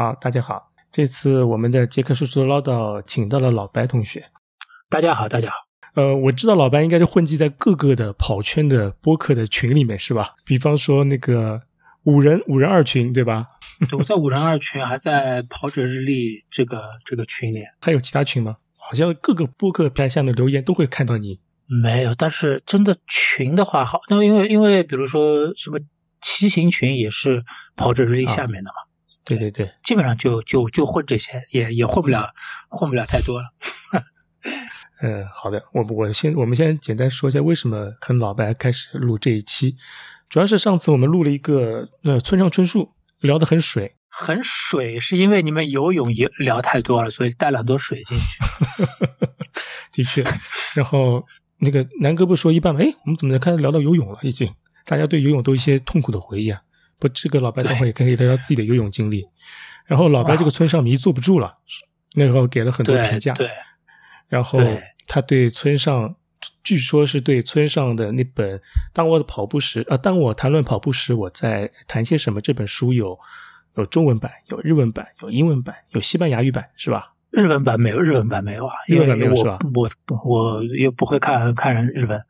好，大家好，这次我们的杰克叔叔唠叨请到了老白同学。大家好，大家好。呃，我知道老白应该是混迹在各个的跑圈的播客的群里面，是吧？比方说那个五人五人二群，对吧？对我在五人二群，还在跑者日历这个这个群里。还有其他群吗？好像各个播客平台下面留言都会看到你。没有，但是真的群的话，好，那因为因为比如说什么骑行群也是跑者日历下面的嘛。对对对，基本上就就就混这些，也也混不了，混不了太多了。嗯，好的，我我先我们先简单说一下为什么和老白开始录这一期，主要是上次我们录了一个呃村上春树，聊得很水，很水，是因为你们游泳也聊太多了，所以带了很多水进去。的确，然后那个南哥不说一半吗？哎，我们怎么开始聊到游泳了？已经，大家对游泳都一些痛苦的回忆啊。不，这个老白待会也可以聊聊自己的游泳经历。然后老白这个村上迷坐不住了，那时候给了很多评价。对。然后他对村上，据说是对村上的那本《当我的跑步时》呃，当我谈论跑步时，我在谈些什么？这本书有有中文版，有日文版，有英文版，有西班牙语版，是吧？日文版没有，日文版没有啊，日文版没有是吧？我我也不会看看人日文。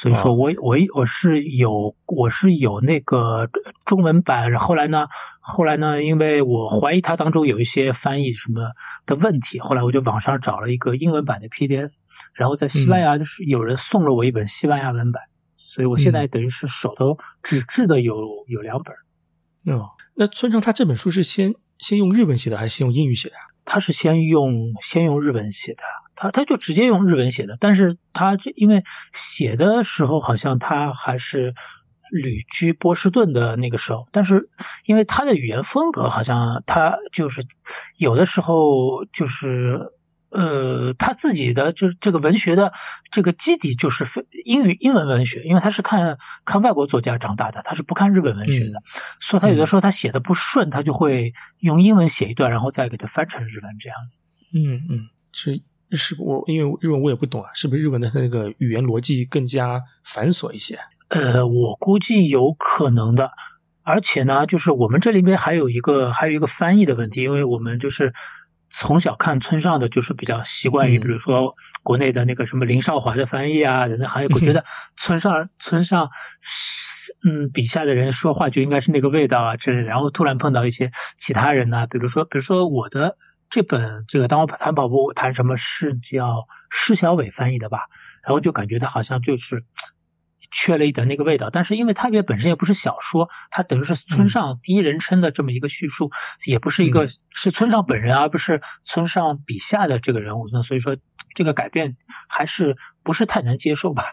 所以说我我我是有我是有那个中文版，后来呢，后来呢，因为我怀疑它当中有一些翻译什么的问题，后来我就网上找了一个英文版的 PDF，然后在西班牙就是有人送了我一本西班牙文版，所以我现在等于是手头纸质的有有两本。哦，那村上他这本书是先先用日文写的还是先用英语写的？他是先用先用日文写的。他他就直接用日文写的，但是他这因为写的时候好像他还是旅居波士顿的那个时候，但是因为他的语言风格好像他就是有的时候就是呃他自己的就是这个文学的这个基底就是非英语英文文学，因为他是看看外国作家长大的，他是不看日本文学的，所以他有的时候他写的不顺，他就会用英文写一段，然后再给他翻成日文这样子。嗯嗯，是。日式我因为日文我也不懂啊，是不是日文的那个语言逻辑更加繁琐一些？呃，我估计有可能的。而且呢，就是我们这里面还有一个还有一个翻译的问题，因为我们就是从小看村上的，就是比较习惯于，比如说国内的那个什么林少华的翻译啊等等，还有我觉得村上村上嗯笔下的人说话就应该是那个味道啊之类的。然后突然碰到一些其他人呢，比如说比如说我的。这本这个当我谈跑步谈什么是叫施小伟翻译的吧，然后就感觉他好像就是缺了一点那个味道。但是因为它也本身也不是小说，它等于是村上第一人称的这么一个叙述，也不是一个是村上本人，而不是村上笔下的这个人物。那所以说这个改变还是不是太难接受吧？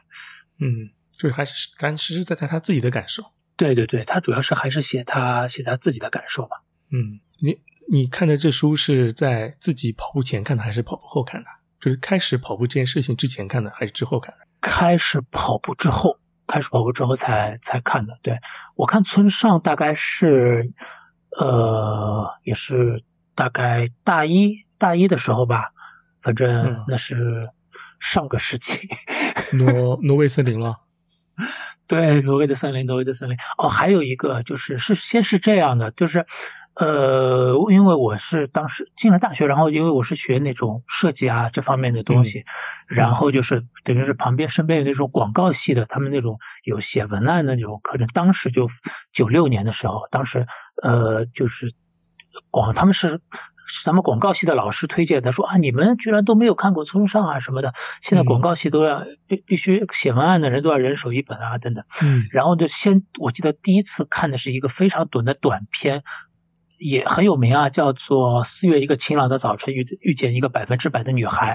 嗯，就是还是咱实实在在他自己的感受。对对对，他主要是还是写他写他自己的感受吧。嗯，你。你看的这书是在自己跑步前看的，还是跑步后看的？就是开始跑步这件事情之前看的，还是之后看的？开始跑步之后，开始跑步之后才才看的。对我看村上大概是，呃，也是大概大一大一的时候吧，反正那是上个世纪。挪挪威森林了。对，挪威的森林，挪威的森林。哦，还有一个就是是先是这样的，就是。呃，因为我是当时进了大学，然后因为我是学那种设计啊这方面的东西，然后就是等于是旁边身边有那种广告系的，他们那种有写文案的那种课程。当时就九六年的时候，当时呃就是广他们是是咱们广告系的老师推荐，他说啊你们居然都没有看过村上啊什么的，现在广告系都要必必须写文案的人都要人手一本啊等等。嗯，然后就先我记得第一次看的是一个非常短的短片。也很有名啊，叫做《四月一个晴朗的早晨遇遇见一个百分之百的女孩》，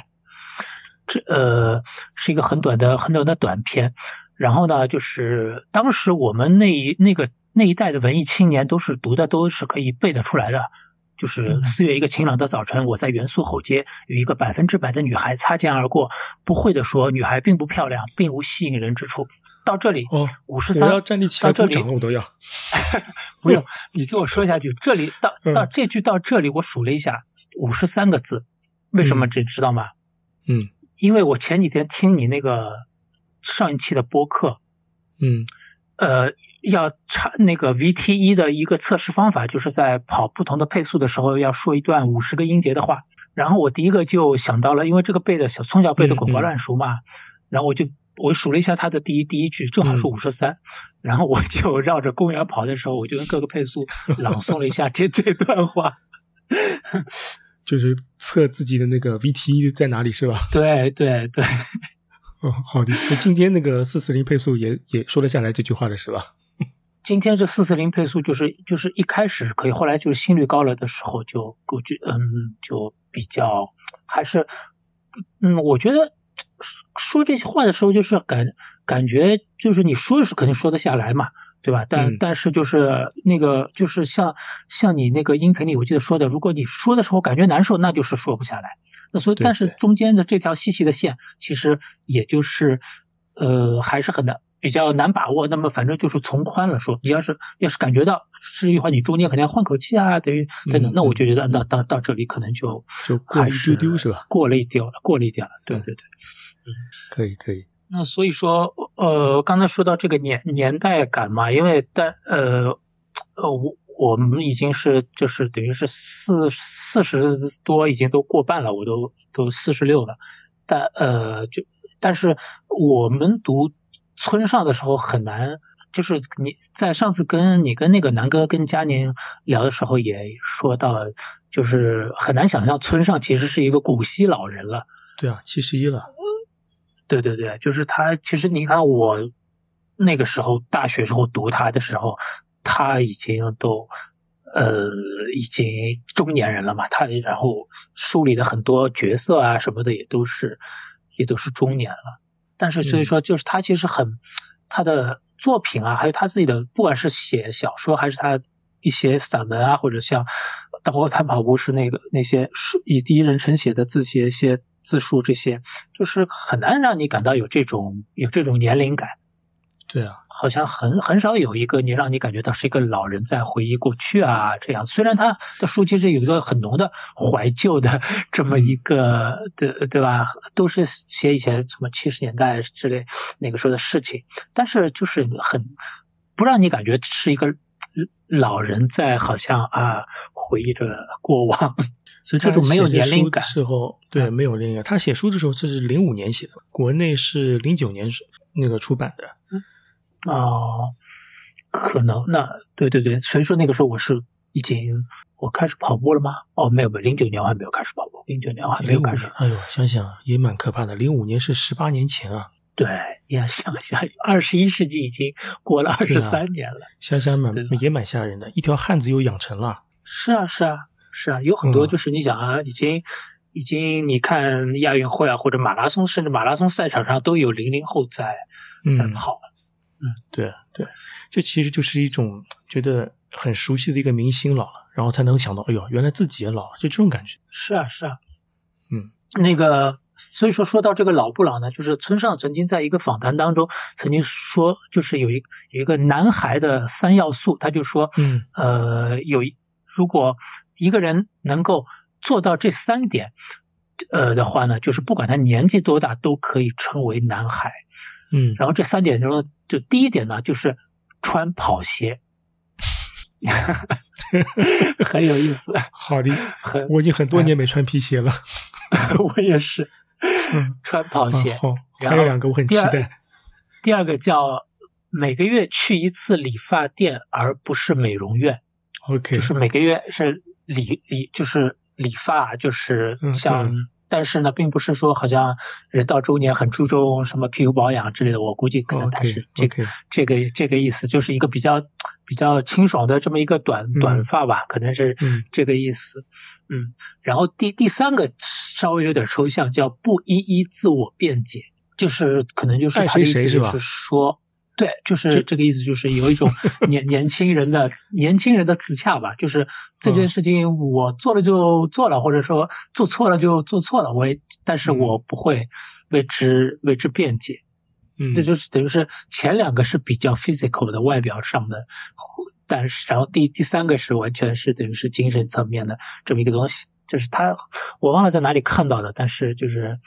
这呃是一个很短的很短的短片。然后呢，就是当时我们那一那个那一代的文艺青年都是读的都是可以背得出来的。就是四月一个晴朗的早晨，我在元素吼街与一个百分之百的女孩擦肩而过。不会的说，女孩并不漂亮，并无吸引人之处。到这里，哦，五十三，我要站立起来鼓掌，我都要。不用，你听我说下去。这里到到这句到这里，我数了一下，五十三个字。为什么这知道吗？嗯，因为我前几天听你那个上一期的播客，嗯，呃，要查那个 VT 的一个测试方法，就是在跑不同的配速的时候，要说一段五十个音节的话。然后我第一个就想到了，因为这个背的小从小背的滚瓜烂熟嘛，然后我就我数了一下他的第一第一句，正好是五十三，然后我就 绕着公园跑的时候，我就用各个配速 朗诵了一下这这段话，就是测自己的那个 VT 在哪里是吧？对对对。哦，好的。那今天那个四四零配速也也说了下来这句话的是吧？今天这四四零配速就是就是一开始可以，后来就是心率高了的时候就估计嗯就比较还是嗯，我觉得说这些话的时候就是感感觉就是你说是肯定说得下来嘛，对吧？但但是就是那个就是像像你那个音频里我记得说的，如果你说的时候感觉难受，那就是说不下来。那所以，但是中间的这条细细的线，其实也就是，呃，还是很难，比较难把握。那么，反正就是从宽了说，你要是要是感觉到是一话，你中间肯定要换口气啊，等于等等，那我就觉得，那到到这里可能就就过一丢丢是吧？过了一丢了，过了一点了，对对对，嗯，可以可以。那所以说，呃，刚才说到这个年年代感嘛，因为但呃呃我。我们已经是就是等于是四四十多，已经都过半了，我都都四十六了。但呃，就但是我们读村上的时候很难，就是你在上次跟你跟那个南哥跟佳宁聊的时候也说到，就是很难想象村上其实是一个古稀老人了。对啊，七十一了。对对对，就是他。其实你看我那个时候大学时候读他的时候。他已经都，呃，已经中年人了嘛。他然后书里的很多角色啊什么的也都是，也都是中年了。但是所以说，就是他其实很，他的作品啊，还有他自己的，不管是写小说还是他一些散文啊，或者像包括他跑步是那个那些以第一人称写的字写一些自述，这些就是很难让你感到有这种有这种年龄感。对啊，好像很很少有一个你让你感觉到是一个老人在回忆过去啊，这样。虽然他的书其实有一个很浓的怀旧的 这么一个，对对吧？都是写以前什么七十年代之类那个时候的事情，但是就是很不让你感觉是一个老人在好像啊回忆着过往，所以这种没有年龄感。时候对没有年龄感。他写书的时候这是零五年写的，国内是零九年那个出版的。哦，可能那对对对，所以说那个时候我是已经我开始跑步了吗？哦，没有没有，零九年我还没有开始跑步，零九年我还没有开始。哎呦，想想也蛮可怕的，零五年是十八年前啊。对，你要想想，二十一世纪已经过了二十三年了，想想蛮也蛮吓人的，一条汉子又养成了。是啊是啊是啊，有很多就是你想啊，已经已经你看亚运会啊或者马拉松，甚至马拉松赛场上都有零零后在在跑。嗯，对对，这其实就是一种觉得很熟悉的一个明星老了，然后才能想到，哎呦，原来自己也老了，就这种感觉。是啊，是啊，嗯，那个，所以说说到这个老不老呢，就是村上曾经在一个访谈当中曾经说，就是有一有一个男孩的三要素，他就说，嗯，呃，有如果一个人能够做到这三点，呃的话呢，就是不管他年纪多大，都可以称为男孩。嗯，然后这三点中，就第一点呢，就是穿跑鞋，很有意思。好的，很，我已经很多年没穿皮鞋了。我也是，穿跑鞋。好，还有两个我很期待。第二个叫每个月去一次理发店，而不是美容院。OK，就是每个月是理理，就是理发，就是像。但是呢，并不是说好像人到中年很注重什么皮肤保养之类的。我估计可能他是这个这个这个意思，就是一个比较比较清爽的这么一个短短发吧，可能是这个意思。嗯，然后第第三个稍微有点抽象，叫不一一自我辩解，就是可能就是他的意思就是说。对，就是这个意思，就是有一种 年年轻人的年轻人的自洽吧，就是这件事情我做了就做了，或者说做错了就做错了，我也，但是我不会为之为之辩解。嗯，这就是等于是前两个是比较 physical 的外表上的，但是然后第第三个是完全是等于是精神层面的这么一个东西，就是他我忘了在哪里看到的，但是就是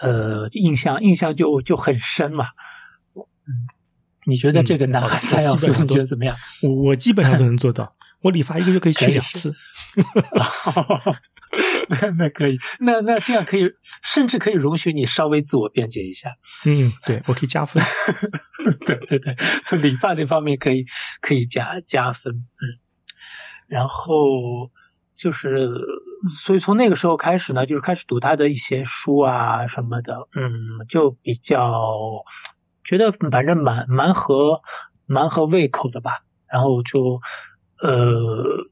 呃印象印象就就很深嘛，嗯。你觉得这个男孩三要素你觉得怎么样？我我基本上都能做到，我理发一个月可以去两次。那那可以，那那这样可以，甚至可以容许你稍微自我辩解一下。嗯，对我可以加分。对对对，从理发这方面可以可以加加分。嗯，然后就是，所以从那个时候开始呢，就是开始读他的一些书啊什么的。嗯，就比较觉得反正蛮蛮合蛮合胃口的吧。然后就呃。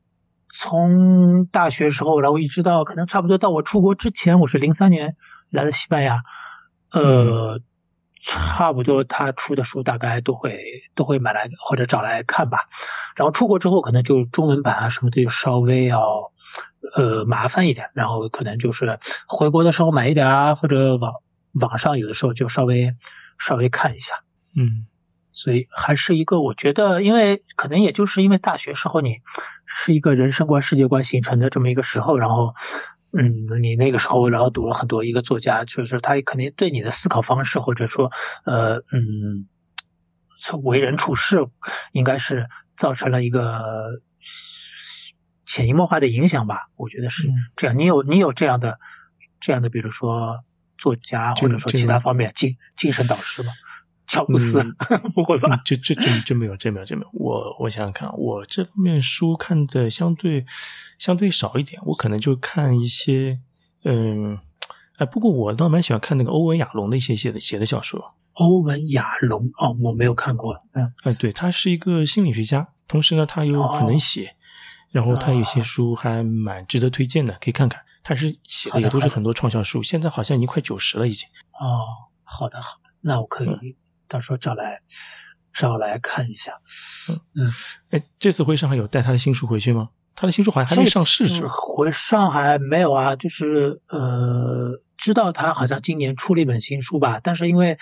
从大学时候，然后一直到可能差不多到我出国之前，我是零三年来的西班牙，呃，差不多他出的书大概都会都会买来或者找来看吧。然后出国之后，可能就中文版啊什么的就稍微要呃麻烦一点，然后可能就是回国的时候买一点啊，或者网网上有的时候就稍微稍微看一下，嗯。所以还是一个，我觉得，因为可能也就是因为大学时候你是一个人生观、世界观形成的这么一个时候，然后，嗯，你那个时候然后读了很多一个作家，就是他肯定对你的思考方式或者说，呃，嗯，为人处事，应该是造成了一个潜移默化的影响吧？我觉得是这样。你有你有这样的这样的，比如说作家，或者说其他方面精精神导师吗？乔布斯 不会吧？这这这真没有，真没有，真没有。我我想想看，我这方面书看的相对相对少一点，我可能就看一些，嗯，哎，不过我倒蛮喜欢看那个欧文亚龙的一些写的写的小说。欧文亚龙哦，我没有看过。嗯，哎，对，他是一个心理学家，同时呢，他又很能写，然后他有些书还蛮值得推荐的，可以看看。他是写的也都是很多畅销书，现在好像已经快九十了，已经。哦，好的，好的，那我可以。到时候找来找来看一下，嗯嗯，哎，这次回上海有带他的新书回去吗？他的新书好像还没上市是吧？回上海没有啊，就是呃，知道他好像今年出了一本新书吧，但是因为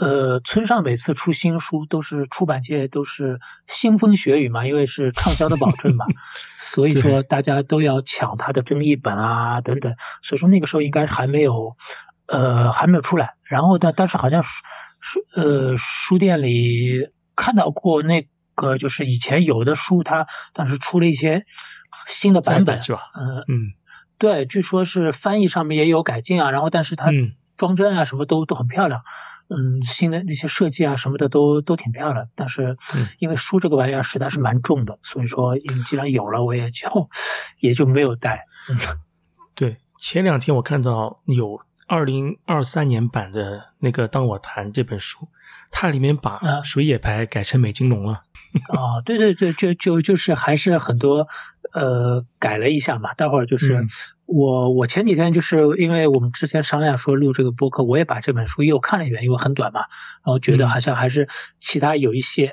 呃，村上每次出新书都是出版界都是腥风血雨嘛，因为是畅销的保证嘛，所以说大家都要抢他的中译本啊等等，所以说那个时候应该还没有呃还没有出来，然后呢，但是好像是。书呃，书店里看到过那个，就是以前有的书，它当时出了一些新的版本，是吧？嗯嗯，对，据说是翻译上面也有改进啊，然后但是它装帧啊什么都都很漂亮，嗯，新的那些设计啊什么的都都挺漂亮，但是因为书这个玩意儿实在是蛮重的，所以说既然有了，我也就也就没有带。对，前两天我看到有。二零二三年版的那个《当我谈》这本书，它里面把水野牌改成美金龙了。哦，对对对，就就就是还是很多呃改了一下嘛。待会儿就是。我我前几天就是因为我们之前商量说录这个播客，我也把这本书又看了一遍，因为很短嘛，然后觉得好像还是其他有一些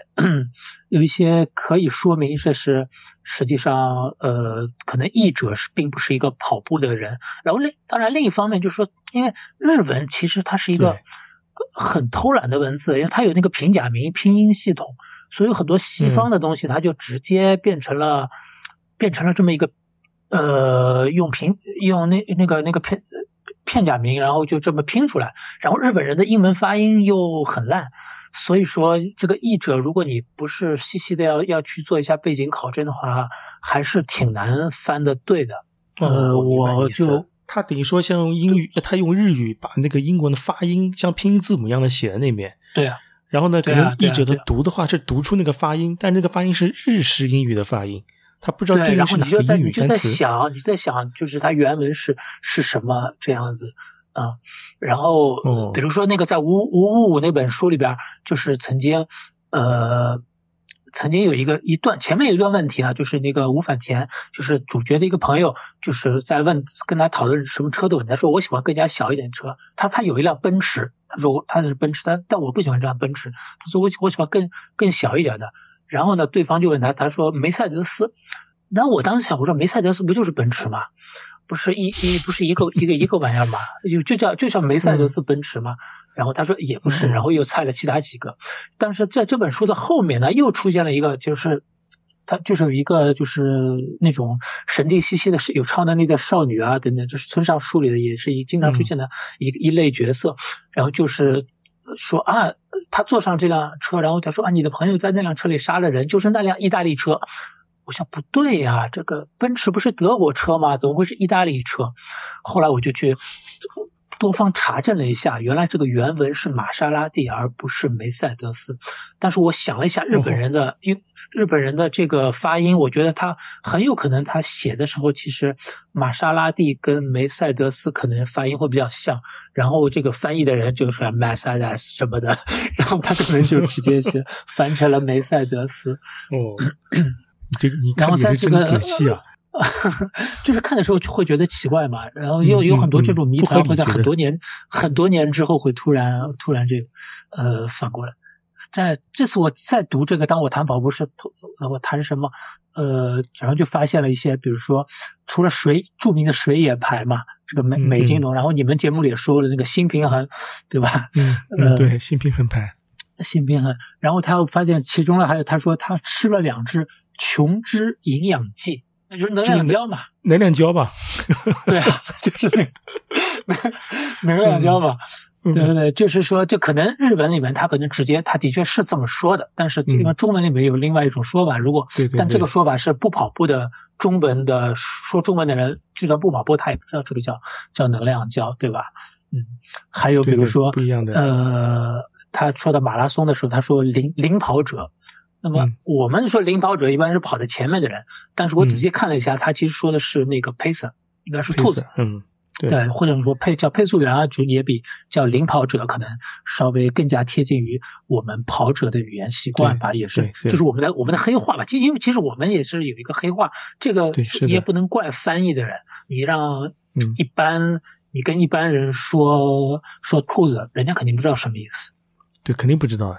有一些可以说明这是实际上呃可能译者是并不是一个跑步的人，然后另当然另一方面就是说，因为日文其实它是一个很偷懒的文字，因为它有那个平假名拼音系统，所以很多西方的东西它就直接变成了变成了这么一个。呃，用平用那那个那个片片假名，然后就这么拼出来。然后日本人的英文发音又很烂，所以说这个译者，如果你不是细细的要要去做一下背景考证的话，还是挺难翻的对的。呃，我就他等于说像用英语，他用日语把那个英文的发音像拼音字母一样的写在那边。对啊。然后呢，可能译者的读的话是读出那个发音，但那个发音是日式英语的发音。他不知道对应是哪个英语单词。你就在想，你在想，就是它原文是是什么这样子啊？然后，比如说那个在五五五五那本书里边，就是曾经呃，曾经有一个一段前面有一段问题啊，就是那个吴反田，就是主角的一个朋友，就是在问跟他讨论什么车的问题。他说我喜欢更加小一点车。他他有一辆奔驰，他说他是奔驰，但但我不喜欢这辆奔驰。他说我我喜欢更更小一点的。然后呢，对方就问他，他说梅赛德斯。然后我当时想，我说梅赛德斯不就是奔驰吗？不是一一不是一个一个一个玩意儿吗？就就叫就叫梅赛德斯奔驰吗？然后他说也不是，然后又猜了其他几个。但是在这本书的后面呢，又出现了一个，就是他就是有一个就是那种神经兮兮的、有超能力的少女啊等等，就是村上书里的也是一经常出现的一一类角色。然后就是说啊，他坐上这辆车，然后他说啊，你的朋友在那辆车里杀了人，就是那辆意大利车。我想不对呀，这个奔驰不是德国车吗？怎么会是意大利车？后来我就去。多方查证了一下，原来这个原文是玛莎拉蒂，而不是梅赛德斯。但是我想了一下，日本人的因日本人的这个发音，我觉得他很有可能他写的时候，其实玛莎拉蒂跟梅赛德斯可能发音会比较像。然后这个翻译的人就是 Mercedes 什么的，然后他可能就直接是翻成了梅赛德斯。哦，这个你看你是真仔细啊。就是看的时候就会觉得奇怪嘛，然后又有很多这种谜团会在很多年、很多年之后会突然突然这个呃反过来。在这次我在读这个，当我谈跑步时，我谈什么？呃，然后就发现了一些，比如说除了水著名的水野牌嘛，这个美美津浓，然后你们节目里也说了那个新平衡，对吧？嗯，对，新平衡牌，新平衡。然后他又发现其中呢，还有他说他吃了两只琼脂营养剂。就是能量胶嘛，能量胶吧，对啊，就是那个能量胶嘛，对对对，就是说，这可能日文里面他可能直接，他的确是这么说的，但是因为中文里面有另外一种说法，如果但这个说法是不跑步的中文的说中文的人，就算不跑步，他也不知道这个叫叫能量胶，对吧？嗯，还有比如说不一样的，呃，他说到马拉松的时候，他说领领跑者。那么我们说领跑者一般是跑在前面的人，但是我仔细看了一下，他其实说的是那个 pacer，应该是兔子，嗯，对，或者说配叫配速员啊，就也比叫领跑者可能稍微更加贴近于我们跑者的语言习惯吧，也是，就是我们的我们的黑话吧。其实因为其实我们也是有一个黑话，这个你也不能怪翻译的人，你让一般你跟一般人说说兔子，人家肯定不知道什么意思，对，肯定不知道啊。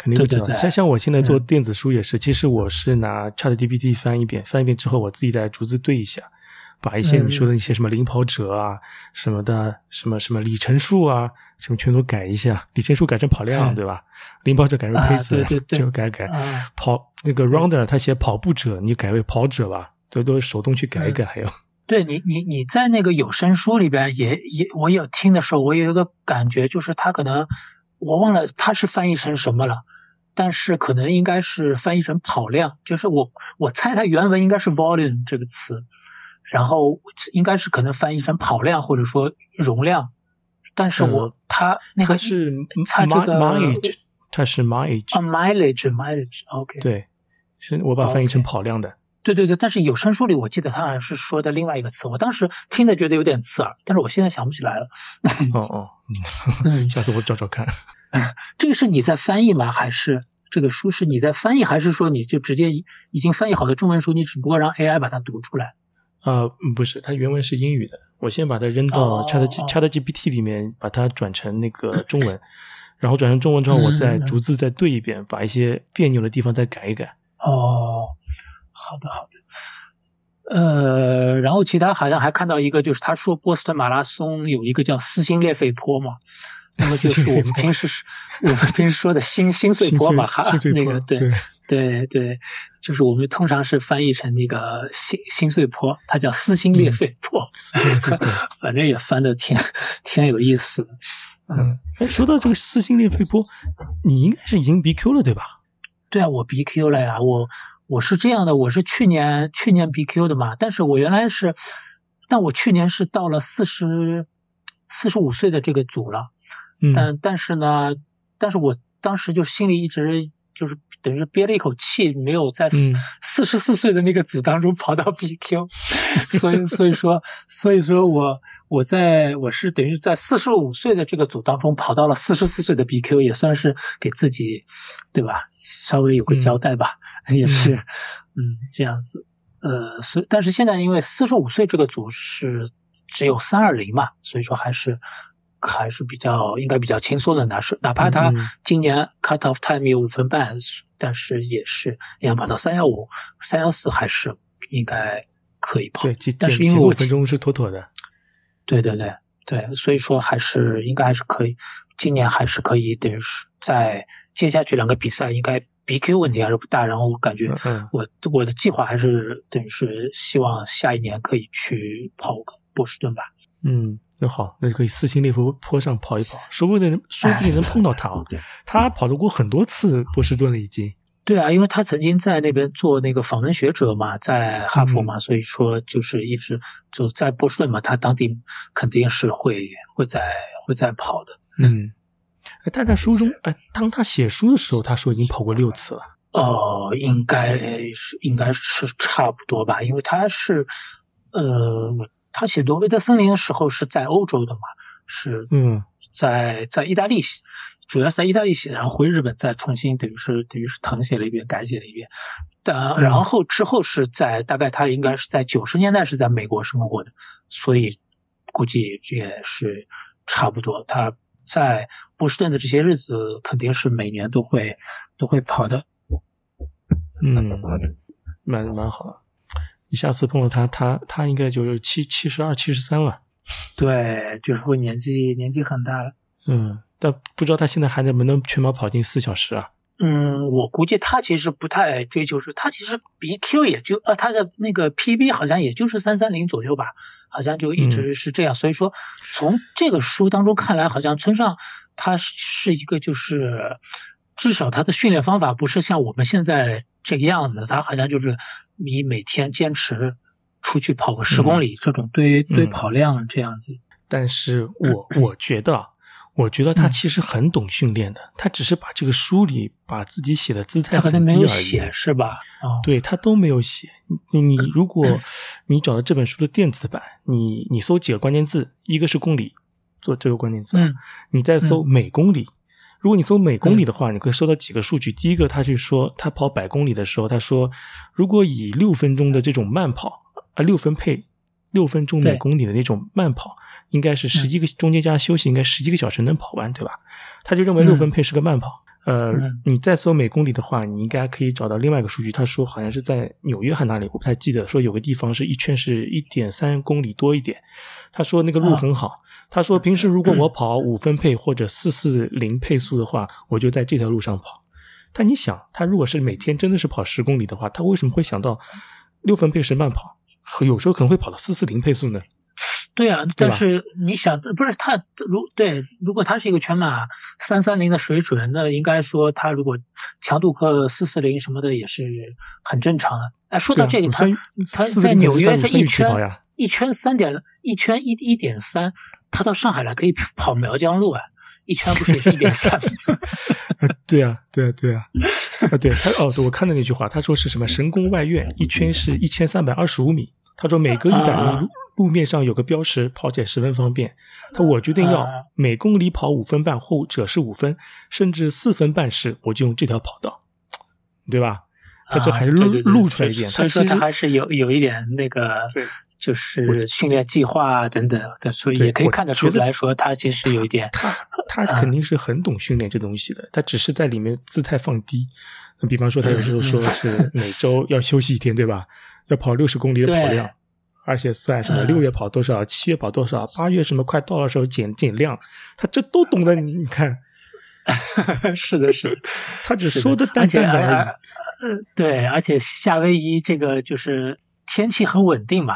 肯定不知道，像像我现在做电子书也是，其实我是拿 Chat GPT 翻一遍，翻一遍之后，我自己再逐字对一下，把一些你说的那些什么领跑者啊，什么的，什么什么里程数啊，什么全都改一下，里程数改成跑量，对吧？领跑者改成 pace，就改改。跑那个 runner 他写跑步者，你改为跑者吧，都都手动去改一改，还有。对你，你你在那个有声书里边也也，我有听的时候，我有一个感觉，就是他可能。我忘了它是翻译成什么了，但是可能应该是翻译成跑量，就是我我猜它原文应该是 volume 这个词，然后应该是可能翻译成跑量或者说容量，但是我它那个是它这个 mileage，它是 mileage 啊 mileage mileage，OK，对，是我把它翻译成跑量的。对对对，但是有声书里我记得他好像是说的另外一个词，我当时听的觉得有点刺耳，但是我现在想不起来了。哦哦，下次我找找看。这个是你在翻译吗？还是这个书是你在翻译？还是说你就直接已经翻译好的中文书，你只不过让 AI 把它读出来？啊，不是，它原文是英语的，我先把它扔到 Chat Chat GPT 里面，把它转成那个中文，然后转成中文之后，我再逐字再对一遍，把一些别扭的地方再改一改。哦。好的，好的，呃，然后其他好像还看到一个，就是他说波士顿马拉松有一个叫撕心裂肺坡嘛，那么 就是我们平时 我们平时说的心 心碎坡嘛，哈，那个对对对，就是我们通常是翻译成那个心心碎坡，它叫撕心裂肺坡，反正也翻的挺挺有意思的。嗯，哎，说到这个撕心裂肺坡，你应该是已经 BQ 了对吧？对啊，我 BQ 了呀，我。我是这样的，我是去年去年 BQ 的嘛，但是我原来是，但我去年是到了四十四十五岁的这个组了，但但是呢，但是我当时就心里一直就是等于憋了一口气，没有在四四十四岁的那个组当中跑到 BQ，所以所以说所以说我我在我是等于在四十五岁的这个组当中跑到了四十四岁的 BQ，也算是给自己对吧，稍微有个交代吧。也是，嗯，这样子，呃，所以，但是现在因为四十五岁这个组是只有三二零嘛，所以说还是还是比较应该比较轻松的拿手，哪怕他今年 cut off time 有五分半，但是也是要跑到三幺五、三幺四，还是应该可以跑。对，但是因为五分钟是妥妥的。对对对对，所以说还是应该还是可以，今年还是可以，等于是在接下去两个比赛应该。BQ 问题还是不大，然后我感觉我我的计划还是等于是希望下一年可以去跑个波士顿吧。嗯，那好，那就可以四星列夫坡上跑一跑，说不定说不定能碰到他啊。他跑得过很多次波士顿了，已经。对啊，因为他曾经在那边做那个访问学者嘛，在哈佛嘛，所以说就是一直就在波士顿嘛，他当地肯定是会会在会在跑的。嗯，但在书中，哎，当他写书的时候，他说已经跑过六次了。哦，应该是应该是差不多吧，因为他是呃，他写《挪威的森林》的时候是在欧洲的嘛，是嗯，在在意大利写，主要是在意大利写，然后回日本再重新等于是等于是誊写了一遍，改写了一遍。但然后之后是在大概他应该是在九十年代是在美国生活的，所以估计也是差不多。他在波士顿的这些日子肯定是每年都会都会跑的。嗯，蛮蛮好的。你下次碰到他，他他应该就是七七十二、七十三了。对，就是会年纪年纪很大了。嗯，但不知道他现在还能不能全马跑进四小时啊？嗯，我估计他其实不太追求是，他其实 BQ 也就呃，他的那个 PB 好像也就是三三零左右吧，好像就一直是这样。所以说，从这个书当中看来，好像村上他是一个就是至少他的训练方法不是像我们现在。这个样子，他好像就是你每天坚持出去跑个十公里，这种堆堆跑量这样子。但是我 我觉得，我觉得他其实很懂训练的，他只是把这个书里把自己写的姿态可能没有写是吧？哦，对他都没有写。你如果你找到这本书的电子版，你你搜几个关键字，一个是公里，做这个关键字，嗯，你再搜每公里。如果你搜每公里的话，你可以搜到几个数据。第一个，他去说他跑百公里的时候，他说如果以六分钟的这种慢跑啊，六分配六分钟每公里的那种慢跑，应该是十几个中间加休息，应该十几个小时能跑完，对吧？他就认为六分配是个慢跑。呃，你再搜每公里的话，你应该可以找到另外一个数据。他说好像是在纽约还哪里，我不太记得。说有个地方是一圈是一点三公里多一点。他说那个路很好。他说平时如果我跑五分配或者四四零配速的话，我就在这条路上跑。但你想，他如果是每天真的是跑十公里的话，他为什么会想到六分配是慢跑，有时候可能会跑到四四零配速呢？对啊，但是你想，不是他如对，如果他是一个全马三三零的水准，那应该说他如果强度克四四零什么的也是很正常的。哎，说到这个，他他在纽约是一圈一圈三点一圈一一点三，他到上海来可以跑苗江路啊，一圈不是也是一点三？对啊，对啊，对啊，啊，对他哦，我看到那句话，他说是什么神功外院一圈是一千三百二十五米，他说每隔一百米。路面上有个标识，跑起来十分方便。他我决定要每公里跑五分半，或者是五分，甚至四分半时，我就用这条跑道，对吧？他这还是露露出来一点。所以说他还是有有一点那个，就是训练计划啊等等，所以也可以看得出来说，他其实有一点。他他肯定是很懂训练这东西的，他只是在里面姿态放低。比方说，他有时候说是每周要休息一天，对吧？要跑六十公里的跑量。而且算什么六月跑多少，七月跑多少，八月什么快到的时候减减量，他这都懂的。你看，是的，是的，他只说的淡淡的而已。呃，对，而且夏威夷这个就是天气很稳定嘛。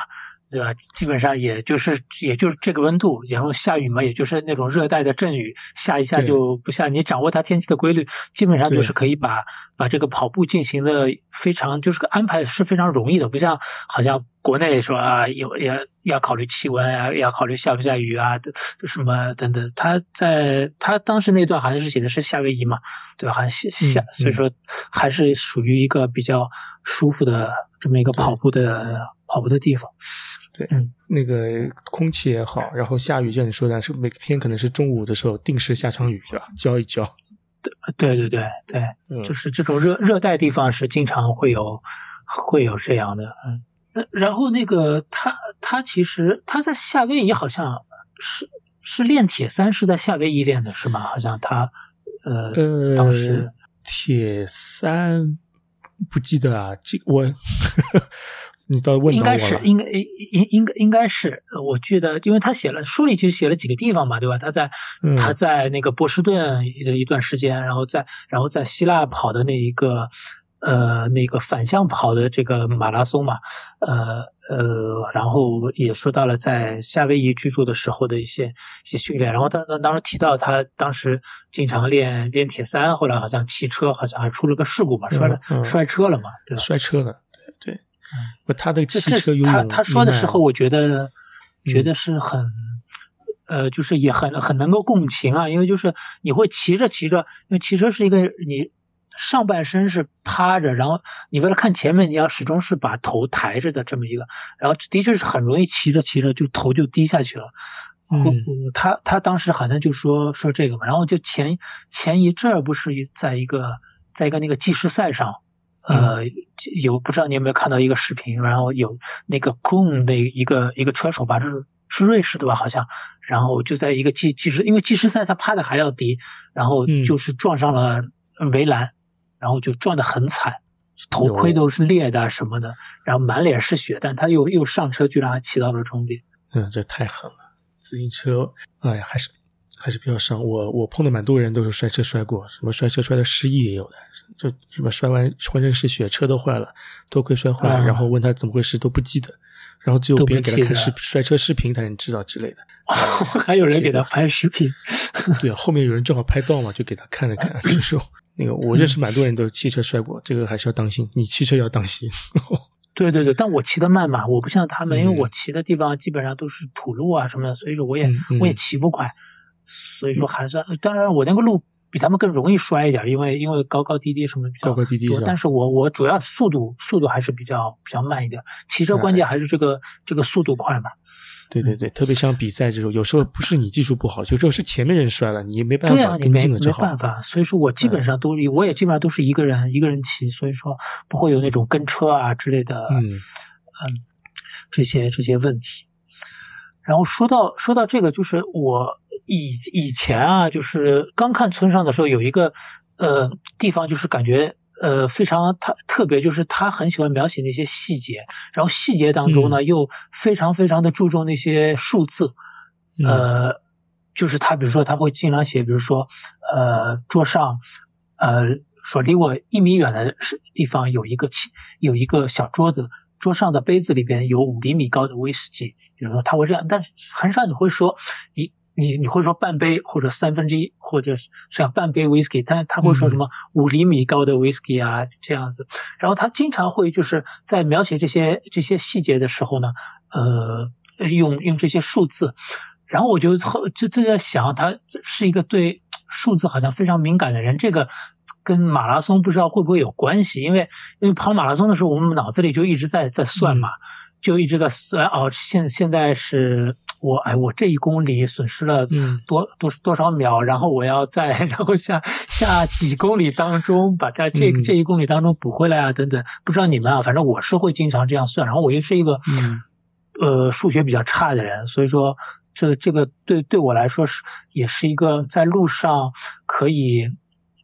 对吧？基本上也就是也就是这个温度，然后下雨嘛，也就是那种热带的阵雨，下一下就不下。你掌握它天气的规律，基本上就是可以把把这个跑步进行的非常，就是个安排是非常容易的，不像好像国内说啊，有要要考虑气温啊，要考虑下不下雨啊，什么等等。他在他当时那段好像是写的是夏威夷嘛，对吧？好像夏，所以说还是属于一个比较舒服的这么一个跑步的跑步的地方。对，嗯那个空气也好，然后下雨，像你说的，是每天可能是中午的时候定时下场雨，是吧？浇一浇。对，对，对，对，对，就是这种热热带地方是经常会有会有这样的。嗯，然后那个他他其实他在夏威夷好像是是练铁三是在夏威夷练的是吗？好像他呃当时铁三不记得啊，这我。你到问应该是应该应应应该应该是，我记得，因为他写了书里其实写了几个地方嘛，对吧？他在他在那个波士顿的一段时间，然后在然后在希腊跑的那一个呃那个反向跑的这个马拉松嘛，呃呃，然后也说到了在夏威夷居住的时候的一些一些训练，然后他他当时提到他当时经常练练铁三，后来好像骑车好像还出了个事故嘛，摔了摔车了嘛，对吧？摔车了。不，他的汽车游泳，他他说的时候，我觉得觉得是很。呃，就是也很很能够共情啊，因为就是你会骑着骑着，因为骑车是一个你上半身是趴着，然后你为了看前面，你要始终是把头抬着的这么一个，然后的确是很容易骑着骑着就头就低下去了。嗯，他他当时好像就说说这个嘛，然后就前前一阵儿不是在一个在一个那个计时赛上，呃，有不知道你有没有看到一个视频，然后有那个 g o n 的一个一个车手吧，就是。是瑞士的吧？好像，然后就在一个计计时，因为计时赛他趴的还要低，然后就是撞上了围栏，然后就撞得很惨，头盔都是裂的什么的，然后满脸是血，但他又又上车，居然还骑到了终点。嗯，这太狠了！自行车，哎呀，还是还是比较伤。我我碰的蛮多人都是摔车摔过，什么摔车摔的失忆也有的，就什么摔完浑身是血，车都坏了，头盔摔坏了，然后问他怎么回事都不记得。然后只有别人给他看视摔车视频才能知道之类的，还有人给他拍视频，对啊，后面有人正好拍到嘛，就给他看了看，就说那个我认识蛮多人都汽车摔过，这个还是要当心，你汽车要当心。对对对，但我骑的慢嘛，我不像他们，因为我骑的地方基本上都是土路啊什么的，所以说我也我也骑不快，所以说还算，当然我那个路。比他们更容易摔一点，因为因为高高低低什么比较高高低低但是我我主要速度速度还是比较比较慢一点。骑车关键还是这个这个速度快嘛。对对对，特别像比赛这种，有时候不是你技术不好，有时候是前面人摔了，你也没办法跟进了就好。没办法，所以说我基本上都我也基本上都是一个人一个人骑，所以说不会有那种跟车啊之类的，嗯嗯，这些这些问题。然后说到说到这个，就是我以以前啊，就是刚看村上的时候，有一个呃地方，就是感觉呃非常他特别，就是他很喜欢描写那些细节，然后细节当中呢又非常非常的注重那些数字，呃，就是他比如说他会经常写，比如说呃桌上呃说离我一米远的地方有一个有一个小桌子。桌上的杯子里边有五厘米高的威士忌，比如说他会这样，但是很少你会说你你你会说半杯或者三分之一或者是像半杯威士忌，但他会说什么五厘米高的威士忌啊这样子。然后他经常会就是在描写这些这些细节的时候呢，呃，用用这些数字。然后我就后就就在想，他是一个对数字好像非常敏感的人，这个。跟马拉松不知道会不会有关系？因为因为跑马拉松的时候，我们脑子里就一直在在算嘛，就一直在算哦。现现在是我哎，我这一公里损失了多多多少秒，然后我要在 然后下下几公里当中把在这这一公里当中补回来啊等等。不知道你们啊，反正我是会经常这样算。然后我又是一个呃数学比较差的人，所以说这这个对对我来说是也是一个在路上可以。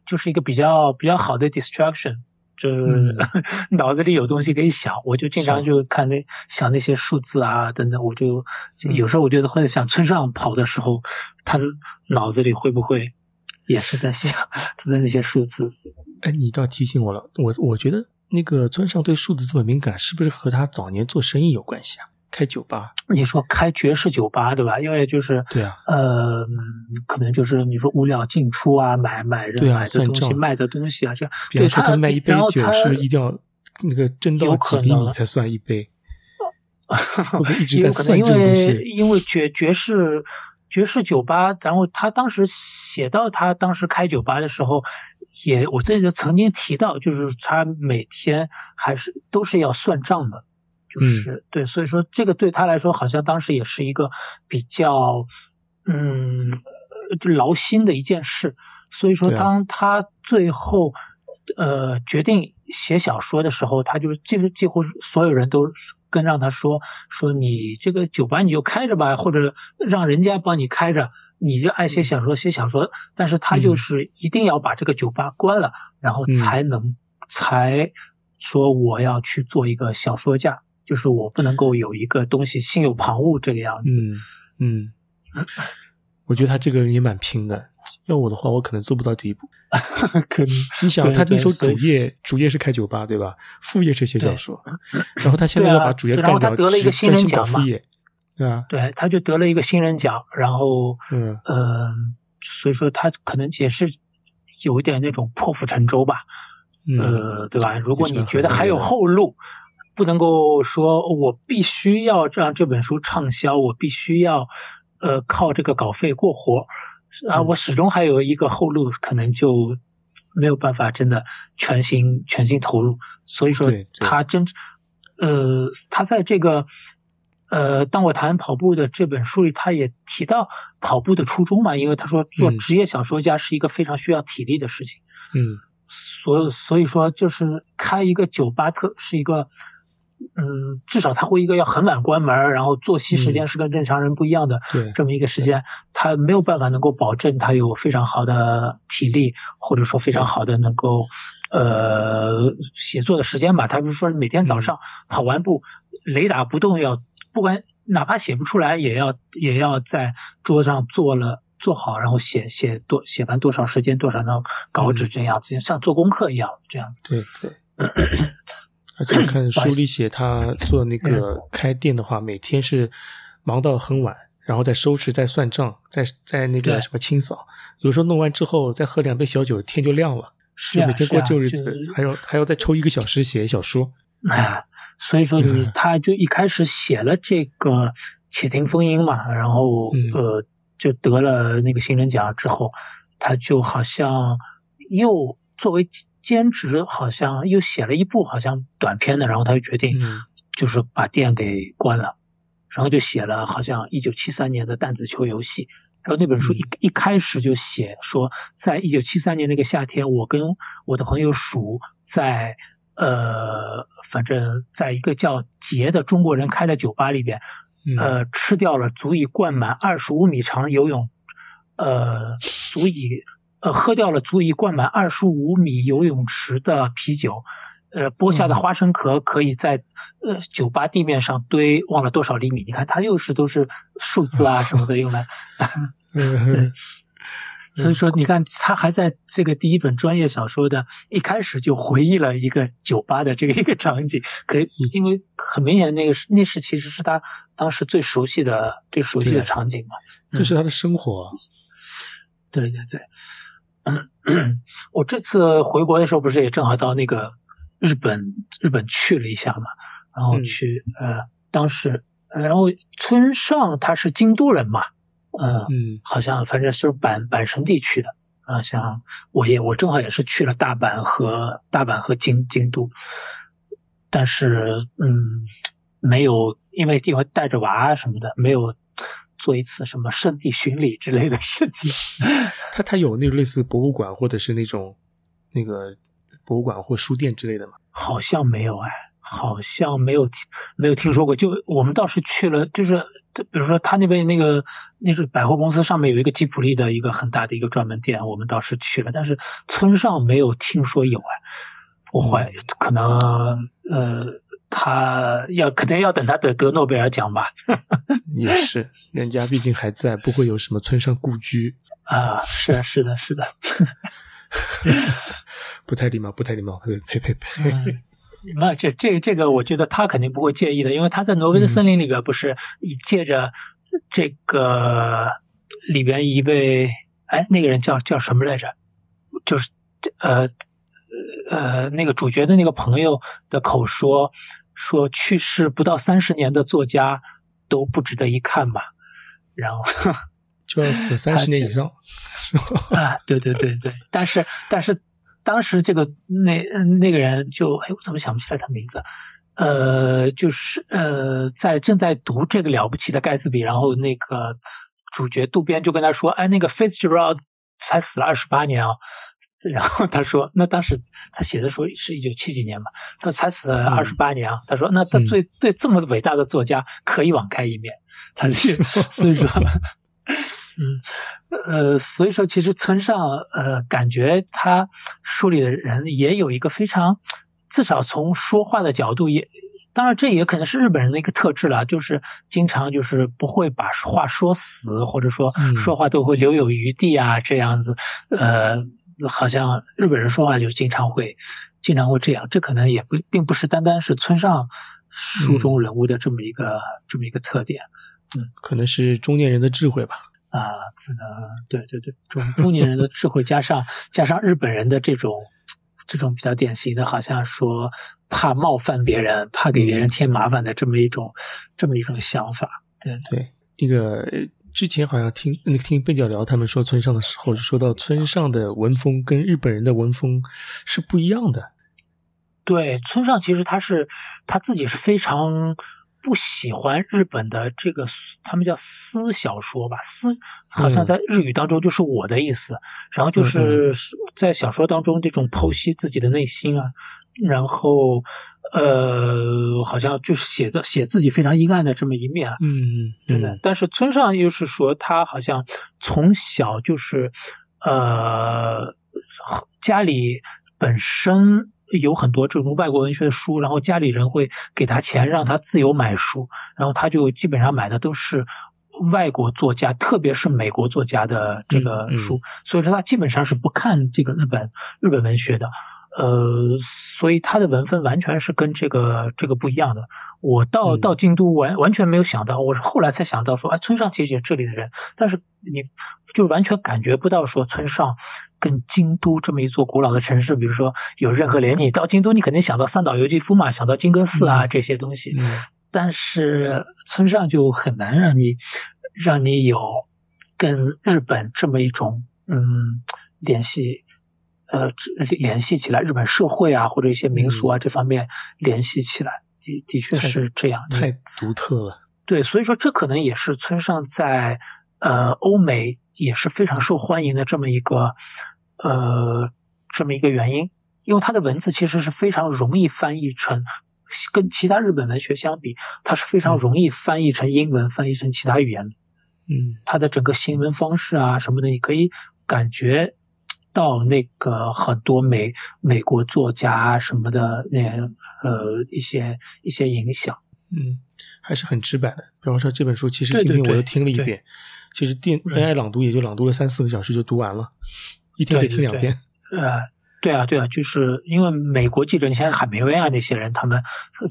就是一个比较比较好的 distraction，就是 脑子里有东西可以想，我就经常就看那想那些数字啊等等，我就有时候我觉得或者想村上跑的时候，他脑子里会不会也是在想他的那些数字？哎，你倒提醒我了，我我觉得那个村上对数字这么敏感，是不是和他早年做生意有关系啊？开酒吧，你说开爵士酒吧对吧？因为就是对啊，呃，可能就是你说物料进出啊，买买人买的东西卖的东西啊，这样。比方说他卖一杯酒是一定要那个挣到几厘米才算一杯，一直在算这个东西。因为爵爵士爵士酒吧，然后他当时写到他当时开酒吧的时候，也我这里曾经提到，就是他每天还是都是要算账的。就是对，所以说这个对他来说，好像当时也是一个比较，嗯，就劳心的一件事。所以说，当他最后呃决定写小说的时候，他就是几乎几乎所有人都跟让他说说你这个酒吧你就开着吧，或者让人家帮你开着，你就爱写小说写小说。但是他就是一定要把这个酒吧关了，然后才能才说我要去做一个小说家。就是我不能够有一个东西心有旁骛这个样子。嗯嗯，我觉得他这个人也蛮拼的。要我的话，我可能做不到这一步。可能你想，他那时候主业主业是开酒吧，对吧？副业是写小说，然后他现在要把主业然干掉，后他得了一个新人奖嘛副业，对他就得了一个新人奖，然后嗯呃，所以说他可能也是有一点那种破釜沉舟吧，嗯，呃，对吧？如果你觉得还有后路，不能够说我必须要让这本书畅销，我必须要呃靠这个稿费过活啊，嗯我始终还有一个后路，可能就没有办法真的全心全心投入。所以说他真呃，他在这个。呃，当我谈跑步的这本书里，他也提到跑步的初衷嘛，因为他说做嗯职业小说家是一个非常需要体力的事情。嗯所所以说，就是开一个酒吧特是一个，嗯，至少他会一个要很晚关门，然后作息时间是跟正常人不一样的、对这么一个时间，他没有办法能够保证他有非常好的体力，或者说非常好的能够呃写作的时间吧。他比如说每天早上跑完步，雷打不动要不管哪怕写不出来，也要也要在桌上做了。做好，然后写写多写完多少时间多少张稿纸，这样子像做功课一样，这样。对对。而且我看书里写，他做那个开店的话，每天是忙到很晚，然后再收拾、再算账、再再那个什么清扫。有时候弄完之后，再喝两杯小酒，天就亮了。是每天过旧日子，就还要还要再抽一个小时写小说。哎，所以说你嗯他就一开始写了这个《且听风吟》嘛，然后嗯呃就得了那个新人奖之后，他就好像又作为兼职，好像又写了一部好像短篇的，然后他就决定嗯就是把店给关了，然后就写了好像一九七三年的弹子球游戏。然后那本书一一开始就写说，在一九七三年那个夏天，我跟我的朋友鼠在呃，反正在一个叫杰的中国人开的酒吧里边，嗯呃，吃掉了足以灌满二十五米长游泳，呃，足以呃喝掉了足以灌满二十五米游泳池的啤酒，呃，剥下的花生壳可以在呃酒吧地面上堆忘了多少厘米？你看，它又是都是数字啊 什么的用来，嗯 所以说你看，他还在这个第一本专业小说的一开始就回忆了一个酒吧的这个一个场景，可以因为很明显那个是那是其实是他当时最熟悉的最熟悉的场景嘛。这是他的生活啊。对对对，嗯，我这次回国的时候不是也正好到那个日本日本去了一下嘛，然后嗯。去、呃当时呃然后村上他是京都人嘛，呃嗯。好像反正是阪阪神地区的啊，像我也我正好也是去了大阪和大阪和京京都，但是嗯没有因为因为带着娃什么的没有做一次什么圣地巡礼之类的事情。他他有那种类似博物馆或者是那种那个博物馆或书店之类的吗？好像没有哎，好像没有听没有听说过。就我们倒是去了，就是比如说他那边那个那是百货公司上面有一个吉普力的一个很大的一个专门店，我们倒是去了，但是村上没有听说有哎。我怀可能呃，他要可能要等他得得诺贝尔奖吧。也是，人家毕竟还在，不会有什么村上故居，啊，是是的，是的。不太礼貌，不太礼貌。呸呸呸呸！嗯那这这这个，我觉得他肯定不会介意的，因为他在挪威的森林里边不是借着这个里边一位哎那个人叫叫什么来着？就是呃呃那个主角的那个朋友的口说说去世不到三十年的作家都不值得一看吧，然后。就要死三十年以上，啊，对对对对，但是但是当时这个那那个人就哎，我怎么想不起来他名字？呃，就是呃，在正在读这个了不起的盖茨比，然后那个主角渡边就跟他说，哎，那个 Fitzgerald 才死了二十八年啊、然后他说，那当时他写的时候是一九七几年嘛，他说才死了二十八年啊。他说，那他对对这么伟大的作家可以网开一面，他就 所以说。嗯，呃，所以说其实村上，呃，感觉他书里的人也有一个非常，至少从说话的角度也当然这也可能是日本人的一个特质了，就是经常就是不会把话说死，或者说说话都会留有余地啊，这样子。呃，好像日本人说话就经常会经常会这样，这可能也不并不是单单是村上书中人物的这么一个这么一个特点。嗯，可能是中年人的智慧吧。啊，可能对对对，中中年人的智慧加上加上日本人的这种。这种比较典型的，好像说怕冒犯别人，怕给别人添麻烦的这么一种，这么一种想法。对对，一个之前好像听那个听贝角聊他们说村上的时候，就说到村上的文风跟日本人的文风是不一样的。对，村上其实他是他自己是非常。不喜欢日本的这个，他们叫私小说吧，私好像在日语当中就是我的意思，然后就是在小说当中这种剖析自己的内心啊，然后呃，好像就是写的写自己非常阴暗的这么一面，嗯，真的。但是村上又是说他好像从小就是呃家里本身。有很多这种外国文学的书，然后家里人会给他钱让他自由买书，然后他就基本上买的都是外国作家，特别是美国作家的这个书，所以说他基本上是不看这个日本日本文学的。呃，所以他的文风完全是跟这个这个不一样的。我到到京都完完全没有想到，我是后来才想到说，哎，村上其实也是这里的人，但是你就完全感觉不到说村上跟京都这么一座古老的城市，比如说有任何联系。到京都，你肯定想到三岛由纪夫嘛，想到金阁寺啊这些东西，但是村上就很难让你让你有跟日本这么一种嗯联系。呃，联系起来日本社会啊，或者一些民俗啊这方面联系起来，的的确是这样，太独特了。对，所以说这可能也是村上在呃欧美也是非常受欢迎的这么一个呃这么一个原因，因为他的文字其实是非常容易翻译成，跟其他日本文学相比，它是非常容易翻译成英文，翻译成其他语言的。嗯，它的整个行文方式啊什么的，你可以感觉。到那个很多美美国作家什么的那呃一些一些影响，嗯，还是很直白的。比方说这本书，其实今天我又听了一遍，其实电 AI 朗读也就朗读了三四个小时就读完了，一天可以听两遍。呃，对啊，对啊，就是因为美国记者，你像海明威啊那些人，他们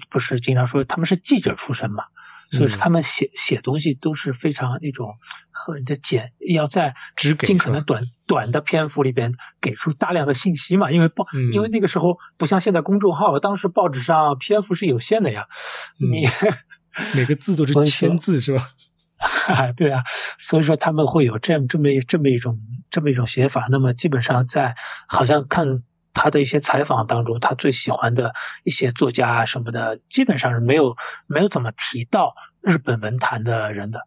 不是经常说他们是记者出身嘛。所以说，他们写写东西都是非常那种很的简，要在尽可能短短的篇幅里边给出大量的信息嘛。因为报，因为那个时候不像现在公众号，当时报纸上篇幅是有限的呀。你每个字都是千字是吧？对啊，所以说他们会有这样这么这么一种这么一种写法。那么基本上在好像看。他的一些采访当中，他最喜欢的一些作家什么的，基本上是没有没有怎么提到日本文坛的人的。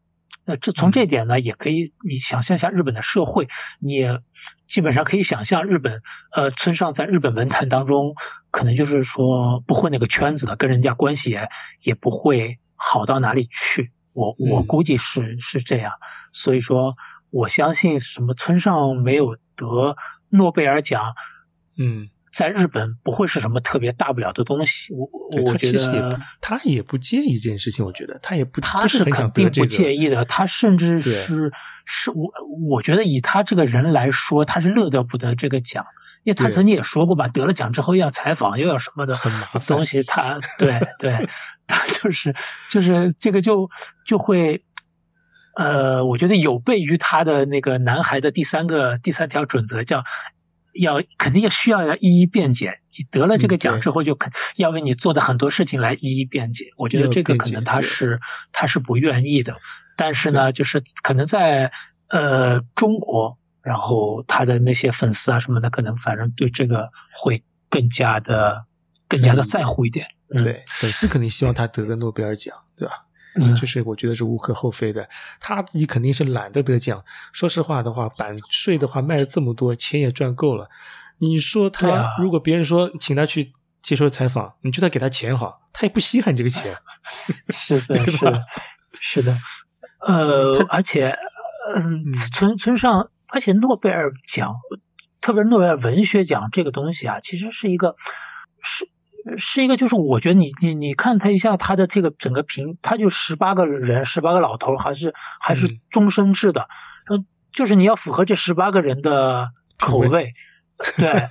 那这从这点呢，也可以你想象一下日本的社会，你也基本上可以想象日本呃村上在日本文坛当中，可能就是说不混那个圈子的，跟人家关系也也不会好到哪里去。我我估计是是这样，所以说我相信什么村上没有得诺贝尔奖。嗯，在日本不会是什么特别大不了的东西。我我觉得他也不介意这件事情。我觉得他也不，他是肯定不介意的。他甚至是是我我觉得以他这个人来说，他是乐得不得这个奖，因为他曾经也说过吧，得了奖之后要采访又要什么的东西。他对对，他就是就是这个就就会呃，我觉得有悖于他的那个男孩的第三个第三条准则叫。要肯定要需要要一一辩解，你得了这个奖之后，就肯要为你做的很多事情来一一辩解。我觉得这个可能他是他是不愿意的，但是呢，就是可能在呃中国，然后他的那些粉丝啊什么的，可能反正对这个会更加的更加的在乎一点。对，粉丝肯定希望他得个诺贝尔奖，对吧？这是我觉得是无可厚非的，他自己肯定是懒得得奖。说实话的话，版税的话卖了这么多，钱也赚够了。你说他如果别人说请他去接受采访，你就算给他钱好，他也不稀罕这个钱。是的，是的，是的。呃，而且，嗯，村村上，而且诺贝尔奖，特别是诺贝尔文学奖这个东西啊，其实是一个是是一个，就是我觉得你你你看他一下他的这个整个评，他就十八个人，十八个老头，还是还是终身制的，嗯就是你要符合这十八个人的口味，对，嗯，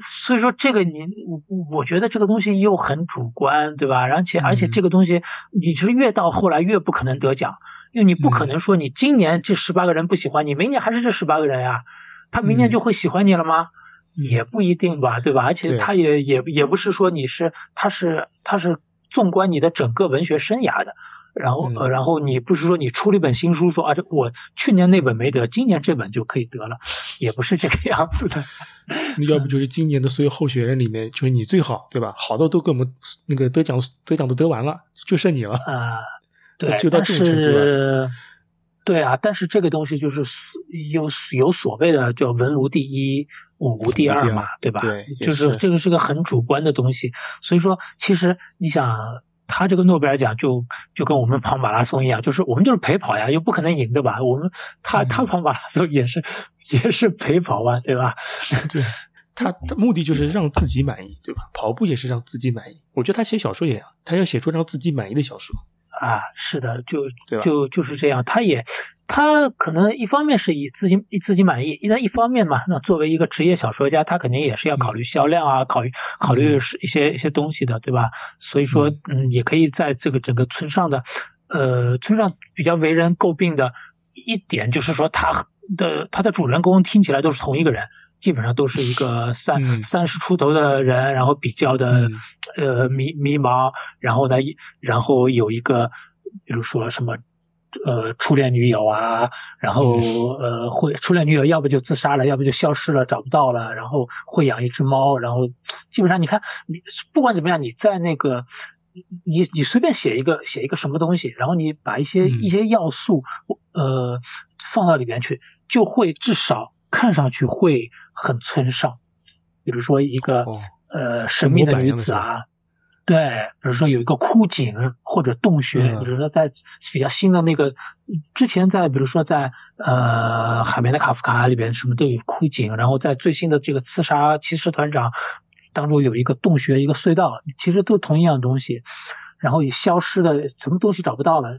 所以说这个你我我觉得这个东西又很主观，对吧？而且而且这个东西你是越到后来越不可能得奖，因为你不可能说你今年这十八个人不喜欢你，明年还是这十八个人呀，他明年就会喜欢你了吗？也不一定吧，对吧？而且他也也也不是说你是，他是他是纵观你的整个文学生涯的，然后呃，然后你不是说你出了一本新书，说啊，这我去年那本没得，今年这本就可以得了，也不是这个样子的。要不 就是今年的所有候选人里面，就是你最好，对吧？好的都给我们那个得奖得奖都得完了，就剩你了啊。对，就到这种程度了。对啊，但是这个东西就是有有所谓的叫文无第一，武无第二嘛，对吧？对，就是这个是个很主观的东西。所以说，其实你想，他这个诺贝尔奖就就跟我们跑马拉松一样，就是我们就是陪跑呀，又不可能赢，对吧？我们他他跑马拉松也是也是陪跑啊，对吧？对，他的目的就是让自己满意，对吧？跑步也是让自己满意。我觉得他写小说也一样，他要写出让自己满意的小说。啊，是的，就就就是这样。他也，他可能一方面是以自己以自己满意，那一方面嘛，那作为一个职业小说家，他肯定也是要考虑销量啊，考虑考虑是一些一些东西的，对吧？所以说，嗯，也可以在这个整个村上的，呃，村上比较为人诟病的一点，就是说他的他的主人公听起来都是同一个人。基本上都是一个三三十出头的人，然后比较的呃迷迷茫，然后呢，然后有一个，比如说什么呃初恋女友啊，然后呃会初恋女友要不就自杀了，要不就消失了，找不到了，然后会养一只猫，然后基本上你看你不管怎么样，你在那个你你随便写一个写一个什么东西，然后你把一些一些要素呃放到里边去，就会至少。看上去会很村上，比如说一个呃神秘的女子啊，对，比如说有一个枯井或者洞穴，比如说在比较新的那个之前在比如说在呃海绵的卡夫卡里边什么都有枯井，然后在最新的这个刺杀骑士团长当中有一个洞穴一个隧道，其实都同一样东西，然后也消失的什么东西找不到了，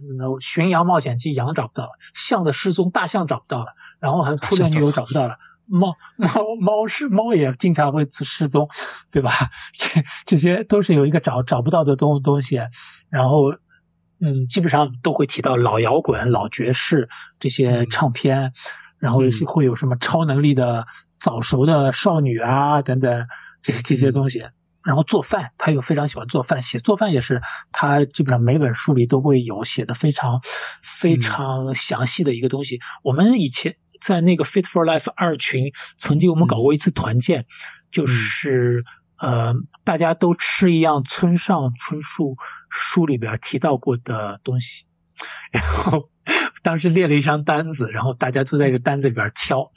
巡洋冒险记羊找不到了，象的失踪大象找不到了。然后还初恋女友找不到了，猫猫猫是猫也经常会失踪，对吧？这这些都是有一个找找不到的东东西，然后嗯，基本上都会提到老摇滚、老爵士这些唱片，然后会有什么超能力的早熟的少女啊等等这这些东西。然后做饭，他又非常喜欢做饭，写做饭也是他基本上每本书里都会有写的非常非常详细的一个东西。我们以前。在那个 Fit for Life 二群，曾经我们搞过一次团建，就是呃，大家都吃一样村上春树书里边提到过的东西，然后当时列了一张单子，然后大家都在这单子里边挑，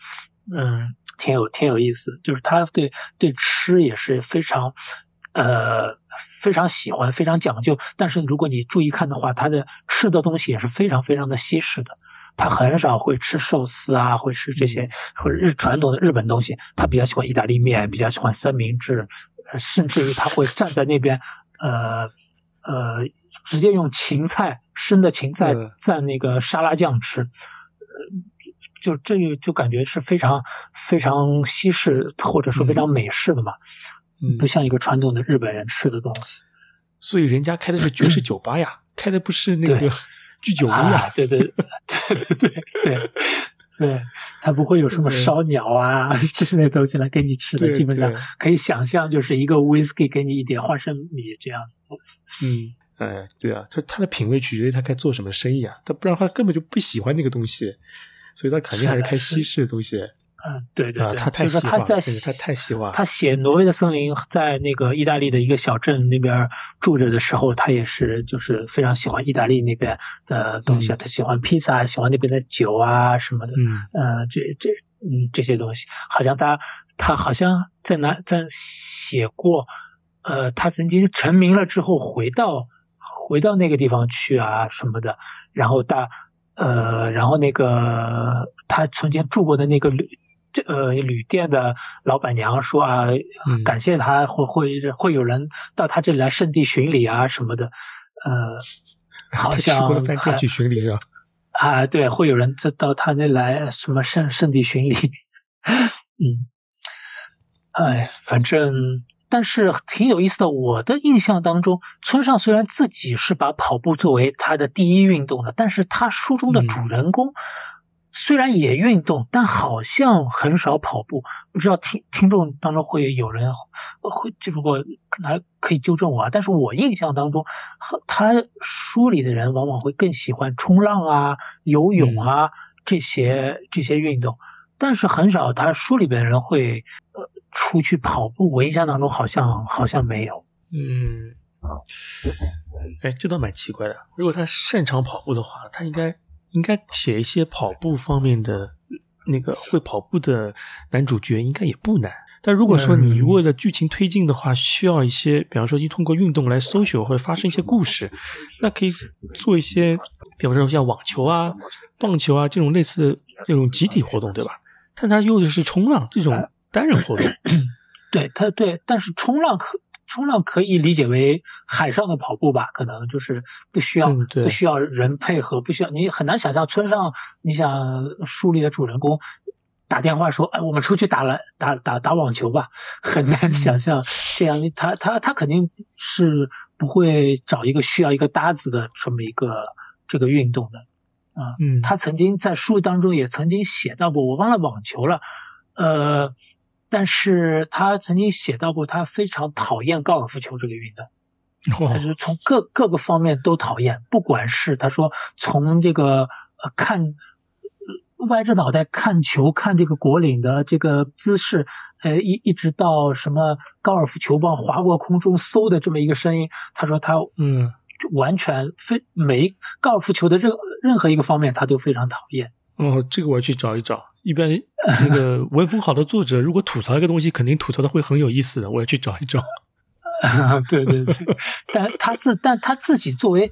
嗯，挺有挺有意思，就是他对对吃也是非常呃非常喜欢，非常讲究，但是如果你注意看的话，他的吃的东西也是非常非常的西式的。他很少会吃寿司啊，会吃这些或者日传统的日本东西。他比较喜欢意大利面，比较喜欢三明治，甚至于他会站在那边，呃呃，直接用芹菜生的芹菜蘸那个沙拉酱吃。就这就就感觉是非常非常西式或者说非常美式的嘛，不像一个传统的日本人吃的东西。所以人家开的是爵士酒吧呀，开的不是那个。居酒屋啊，对对对对对对对，他不会有什么烧鸟啊之类东西来给你吃的，基本上可以想象就是一个 whisky 给你一点花生米这样子东西。嗯，哎，对啊，他他的品味取决于他该做什么生意啊，他不然话根本就不喜欢那个东西，所以他肯定还是开西式的东西。嗯，对对对，他太他在他太喜欢。他写《挪威的森林》在那个意大利的一个小镇那边住着的时候，他也是就是非常喜欢意大利那边的东西啊。他喜欢披萨，喜欢那边的酒啊什么的。嗯，呃，这这嗯这些东西，好像他他好像在哪在写过，呃，他曾经成名了之后回到回到那个地方去啊什么的，然后大呃，然后那个他曾经住过的那个旅。这呃旅店的老板娘说啊，感谢他会会会有人到他这里来圣地巡礼啊什么的，呃，好像过了饭店去巡礼是吧？啊，对，会有人这到他那来什么圣圣地巡礼，嗯，哎，反正。但是挺有意思的，我的印象当中，村上虽然自己是把跑步作为他的第一运动的，但是他书中的主人公虽然也运动，但好像很少跑步。不知道听听众当中会有人会，如果来可以纠正我啊。但是我印象当中，他书里的人往往会更喜欢冲浪啊、游泳啊这些这些运动，但是很少他书里边的人会呃。出去跑步，我印象当中好像好像没有。嗯，哎，这倒蛮奇怪的。如果他擅长跑步的话，他应该应该写一些跑步方面的那个会跑步的男主角，应该也不难。但如果说你为了剧情推进的话，需要一些，比方说你通过运动来搜索或者发生一些故事，那可以做一些，比方说像网球啊、棒球啊这种类似这种集体活动，对吧？但他用的是冲浪这种。单人活动，对他对，但是冲浪可冲浪可以理解为海上的跑步吧？可能就是不需要不需要人配合，不需要你很难想象村上，你想书里的主人公打电话说：“哎，我们出去打了打打打网球吧。”很难想象这样，他他他肯定是不会找一个需要一个搭子的这么一个这个运动的啊。嗯，他曾经在书当中也曾经写到过，我忘了网球了，呃。但是他曾经写到过，他非常讨厌高尔夫球这个运动，他是从各各个方面都讨厌，不管是他说从这个呃看歪着脑袋看球，看这个果岭的这个姿势，呃一一直到什么高尔夫球棒划过空中嗖的这么一个声音，他说他嗯完全非每高尔夫球的任任何一个方面他都非常讨厌。哦，这个我要去找一找。一般那个 文风好的作者，如果吐槽一个东西，肯定吐槽的会很有意思的。我要去找一找。对对对，但他自但他自己作为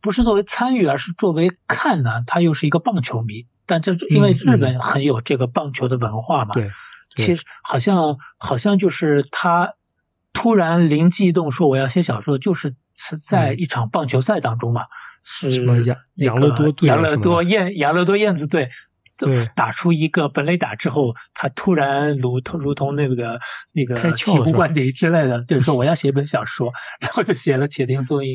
不是作为参与，而是作为看呢，他又是一个棒球迷。但这因为日本很有这个棒球的文化嘛。对，其实好像好像就是他突然灵机一动说我要写小说，就是在一场棒球赛当中嘛。是什么养养乐多队？养乐多燕养乐多燕子队，打出一个本垒打之后，他突然如同如同那个那个醍醐灌顶之类的，就是说我要写一本小说，然后就写了《且听风吟》。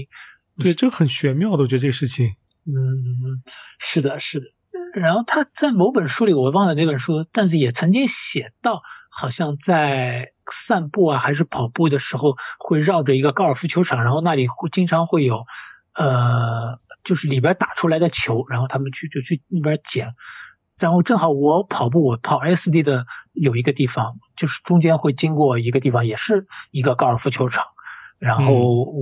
对，这很玄妙的，我觉得这个事情。嗯，是的，是的。然后他在某本书里，我忘了哪本书，但是也曾经写到，好像在散步啊，还是跑步的时候，会绕着一个高尔夫球场，然后那里会经常会有。呃，就是里边打出来的球，然后他们去就去那边捡，然后正好我跑步，我跑 S D 的有一个地方，就是中间会经过一个地方，也是一个高尔夫球场，然后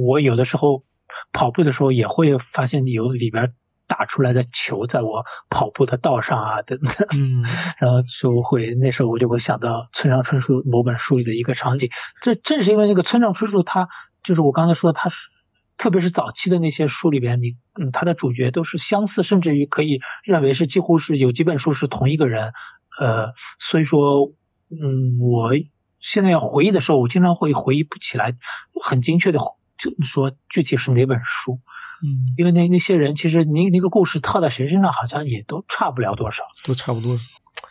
我有的时候跑步的时候也会发现有里边打出来的球在我跑步的道上啊等等，嗯，然后就会那时候我就会想到村上春树某本书里的一个场景，这正是因为那个村上春树他就是我刚才说他是。特别是早期的那些书里边，你嗯，他的主角都是相似，甚至于可以认为是几乎是有几本书是同一个人，呃，所以说，嗯，我现在要回忆的时候，我经常会回忆不起来很精确的就说具体是哪本书，嗯，因为那那些人其实那那个故事套在谁身上好像也都差不了多少，都差不多。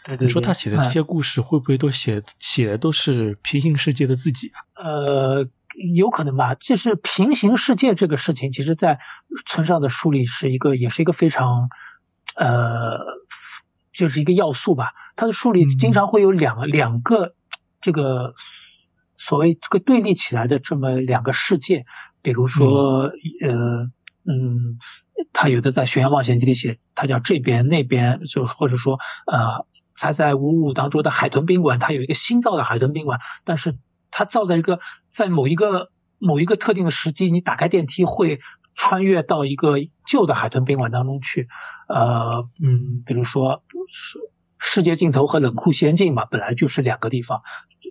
对对，你说他写的这些故事会不会都写写的都是平行世界的自己啊？呃。有可能吧，就是平行世界这个事情，其实，在村上的书里是一个，也是一个非常，呃，就是一个要素吧。他的书里经常会有两个两个这个所谓这个对立起来的这么两个世界，比如说，呃，嗯，他有的在《悬崖冒险记》里写，他叫这边那边，就或者说，呃，他在五五当中的海豚宾馆，他有一个新造的海豚宾馆，但是。它造在一个在某一个某一个特定的时机，你打开电梯会穿越到一个旧的海豚宾馆当中去，呃，嗯，比如说世世界尽头和冷酷仙境嘛，本来就是两个地方，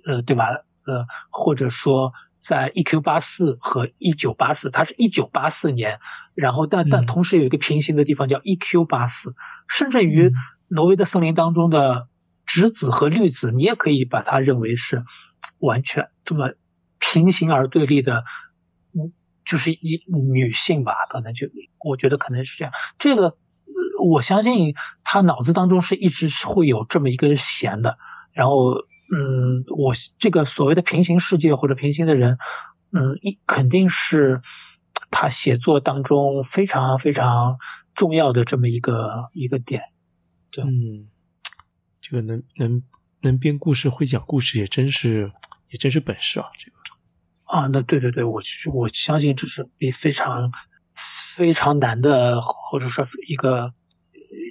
呃，对吧？呃，或者说在 E Q 八四和一九八四，它是一九八四年，然后但但同时有一个平行的地方叫 E Q 八四，甚至于挪威的森林当中的。直子和绿子，你也可以把它认为是完全这么平行而对立的，嗯，就是一女性吧，可能就我觉得可能是这样。这个我相信他脑子当中是一直是会有这么一根弦的。然后，嗯，我这个所谓的平行世界或者平行的人，嗯，一肯定是他写作当中非常非常重要的这么一个一个点。对，嗯，这个能能能编故事、会讲故事，也真是也真是本事啊！这个啊，那对对对，我我相信这是比非常非常难的，或者说一个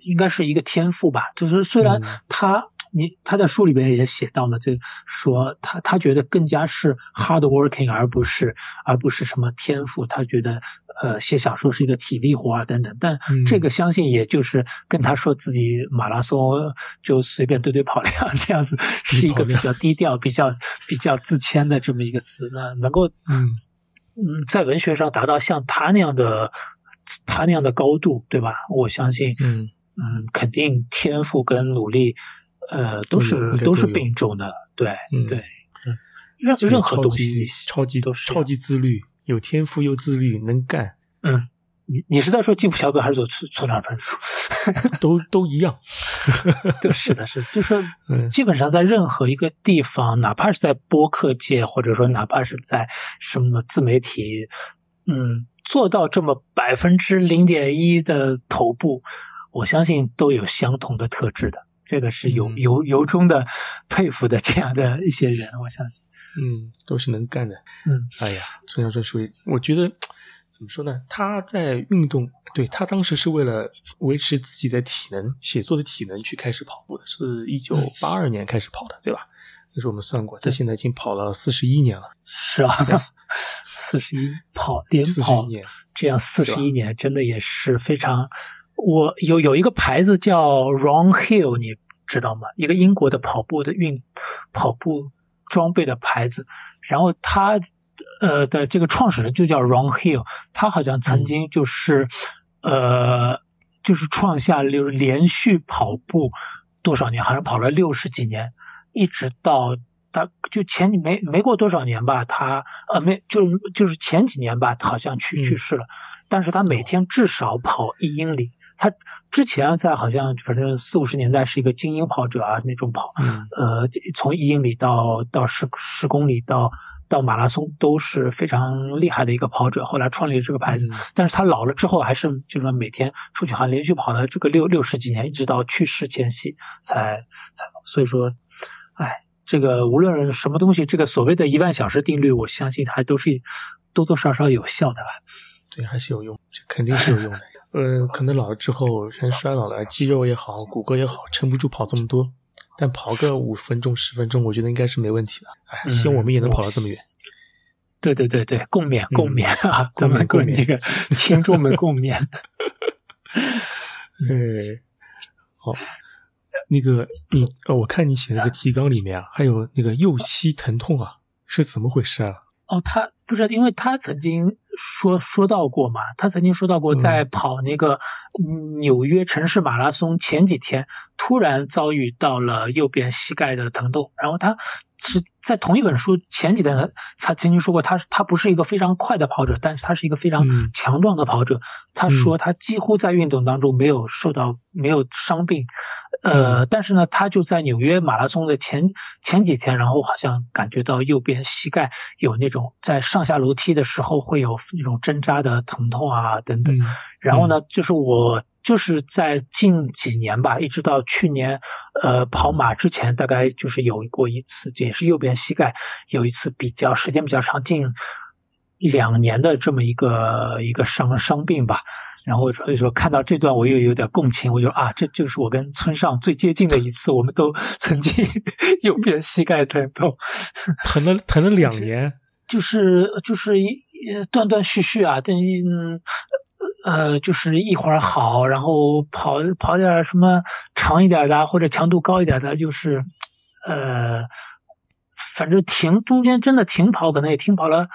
应该是一个天赋吧。就是虽然他。你他在书里边也写到了，就说他他觉得更加是 hard working，而不是而不是什么天赋。他觉得呃写小说是一个体力活啊等等。但这个相信也就是跟他说自己马拉松就随便对对跑量这样子，是一个比较低调、比较比较自谦的这么一个词。那能够嗯嗯在文学上达到像他那样的他那样的高度，对吧？我相信嗯嗯肯定天赋跟努力。呃，都是都是并重的，对对，任任何东西超级都是超级自律，有天赋又自律，能干。嗯，你你是在说进步小哥还是说村村上春树？都都一样。对，是的，是，就是 基本上在任何一个地方，哪怕是在播客界，或者说哪怕是在什么自媒体，嗯，做到这么百分之零点一的头部，我相信都有相同的特质的。这个是由由由衷的佩服的这样的一些人，我相信，嗯，都是能干的，嗯，哎呀，村上春树，我觉得怎么说呢？他在运动，对他当时是为了维持自己的体能、写作的体能去开始跑步的，是一九八二年开始跑的，对吧？那时候我们算过，他现在已经跑了四十一年了，是啊，四十一跑连跑这样四十一年，真的也是非常。我有有一个牌子叫 Ron Hill，你知道吗？一个英国的跑步的运跑步装备的牌子。然后他呃的这个创始人就叫 Ron Hill，他好像曾经就是呃就是创下就是连续跑步多少年，好像跑了六十几年，一直到他就前没没过多少年吧，他呃没就就是前几年吧，好像去去世了。但是他每天至少跑一英里。他之前在好像反正四五十年代是一个精英跑者啊，那种跑，呃，从一英里到到十十公里到到马拉松都是非常厉害的一个跑者。后来创立了这个牌子，但是他老了之后还是就是说每天出去，好像连续跑了这个六六十几年，一直到去世前夕才才。所以说，哎，这个无论什么东西，这个所谓的一万小时定律，我相信还都是多多少少有效的吧。对，还是有用，这肯定是有用的。呃，可能老了之后人衰老了，肌肉也好，骨骼也好，撑不住跑这么多。但跑个五分钟、十分钟，我觉得应该是没问题的。哎，希望我们也能跑到这么远。对对对对，共勉共勉啊！咱们跟这个 听众们共勉。哎，好，那个你呃，我看你写那个提纲里面啊，还有那个右膝疼痛啊，是怎么回事啊？哦，他不是，因为他曾经说说到过嘛，他曾经说到过，在跑那个纽约城市马拉松前几天，突然遭遇到了右边膝盖的疼痛，然后他是在同一本书前几天，他他曾经说过，他他不是一个非常快的跑者，但是他是一个非常强壮的跑者。他说他几乎在运动当中没有受到没有伤病。呃，但是呢，他就在纽约马拉松的前前几天，然后好像感觉到右边膝盖有那种在上下楼梯的时候会有那种针扎的疼痛啊等等。然后呢，就是我就是在近几年吧，一直到去年，呃，跑马之前，大概就是有过一次，也是右边膝盖有一次比较时间比较长，近两年的这么一个一个伤伤病吧。然后所以说看到这段我又有点共情，我就啊，这就是我跟村上最接近的一次，我们都 曾经右边膝盖疼痛，疼了疼了两 年，就是就是一断断续续啊，等于呃就是一会儿好，然后跑跑点什么长一点的或者强度高一点的，就是呃反正停中间真的停跑可能也停跑了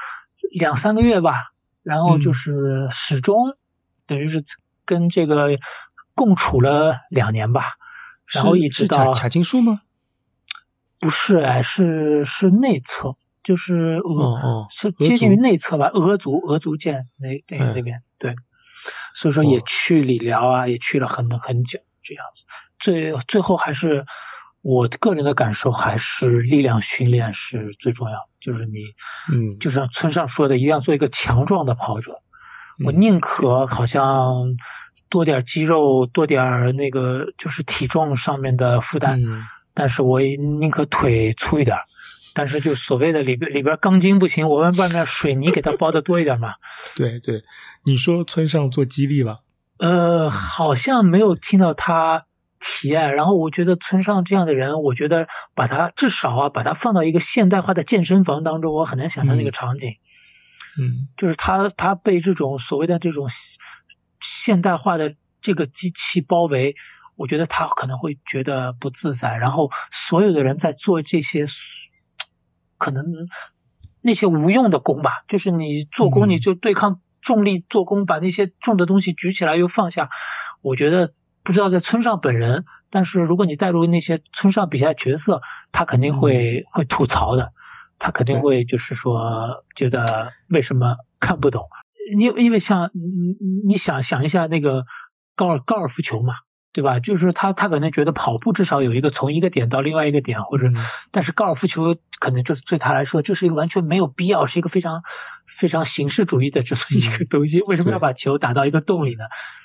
两三个月吧，然后就是始终。等于是跟这个共处了两年吧，然后一直到髂筋束吗？不是哎，是是内侧，就是哦哦是接近于内侧吧，俄族俄族剑那那哎那边对，所以说也哦去理疗啊，也去了很很久这样子，最最后还是我个人的感受还是力量训练是最重要，就是你嗯就像村上说的，一定要做一个强壮的跑者。我嗯宁可好像多点肌肉，多点那个就是体重上面的负担，嗯但是我也宁可腿粗一点儿。但是就所谓的里边里边钢筋不行，我们外面水泥给它包的多一点嘛。对对，你说村上做激励吧，呃，好像没有听到他提案。然后我觉得村上这样的人，我觉得把他至少啊，把他放到一个现代化的健身房当中，我很难想象那个嗯场景。嗯就是他他被这种所谓的这种现代化的这个机器包围，我觉得他可能会觉得不自在。然后所有的人在做这些可能那些无用的功吧，就是你做功嗯你就对抗重力做功，把那些重的东西举起来又放下。我觉得不知道在村上本人，但是如果你带入那些村上笔下角色，他肯定会、会吐槽的。他肯定会就是说觉得为什么看不懂？因因为像你想想一下那个高尔高尔夫球嘛，对吧？就是他他可能觉得跑步至少有一个从一个点到另外一个点，或者、嗯但是高尔夫球可能就是对他来说，就是一个完全没有必要，是一个非常非常形式主义的这么一个东西。为什么要把球打到一个洞里呢？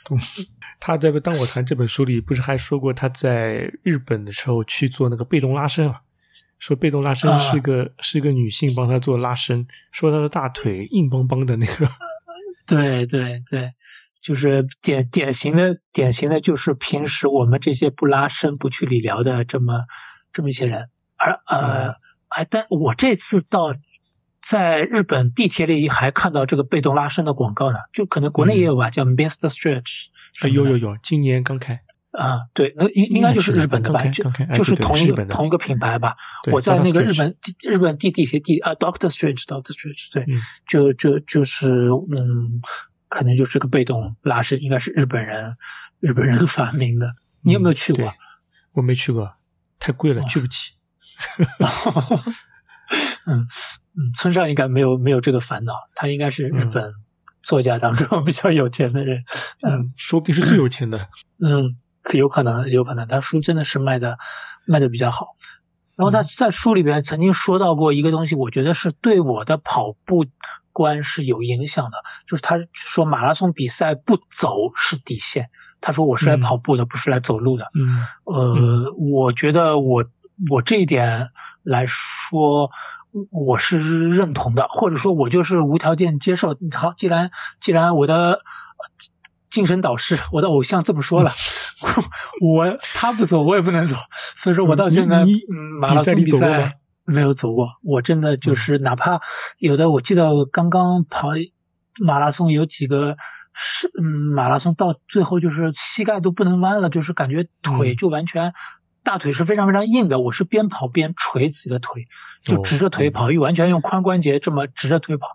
他在《当我谈》这本书里，不是还说过他在日本的时候去做那个被动拉伸啊？说被动拉伸啊是个、是个女性帮他做拉伸，说他的大腿硬邦邦的那个，对 对对，就是典典型的典型的就是平时我们这些不拉伸、不去理疗的这么这么一些人，而呃嗯，哎，但我这次到在日本地铁里还看到这个被动拉伸的广告呢，就可能国内也有吧，叫 Mr. Stretch，啊有有有，今年刚开，啊，对，那应应该就是日本的吧，就就是同一同一个品牌吧。我在那个日本地日本地地铁地啊，Doctor Strange，Doctor Strange，对，嗯。就就就是嗯，可能就是个被动拉伸，应该是日本人日本人 发明的。你有没有去过对？我没去过，太贵了，哦去不起。嗯嗯，村上应该没有没有这个烦恼，他应该是日嗯本作家当中 比较有钱的人。嗯嗯，说不定是最有钱的。嗯，可有可能，有可能，他书真的是卖的卖的比较好。然后他在书里边曾经说到过一个东西，我觉得是对我的跑步观是有影响的，就是他说马拉松比赛不走是底线。他说我是来嗯跑步的，不是来走路的。嗯呃，我觉得我我这一点来说，我是认同的，或者说我就是无条件接受。好，既然既然我的呃精神导师，我的偶像这么说了，我他不走，我也不能走。所以说我到现在，嗯，马拉松比赛没有走过，我真的就是哪怕有的，我记得我刚刚跑马拉松有几个。是，嗯，马拉松到最后就是膝盖都不能弯了，就是感觉腿嗯就完全，大腿是非常非常硬的。我是边跑边捶自己的腿，就哦直着腿跑，又完全用髋关节这么直着腿跑，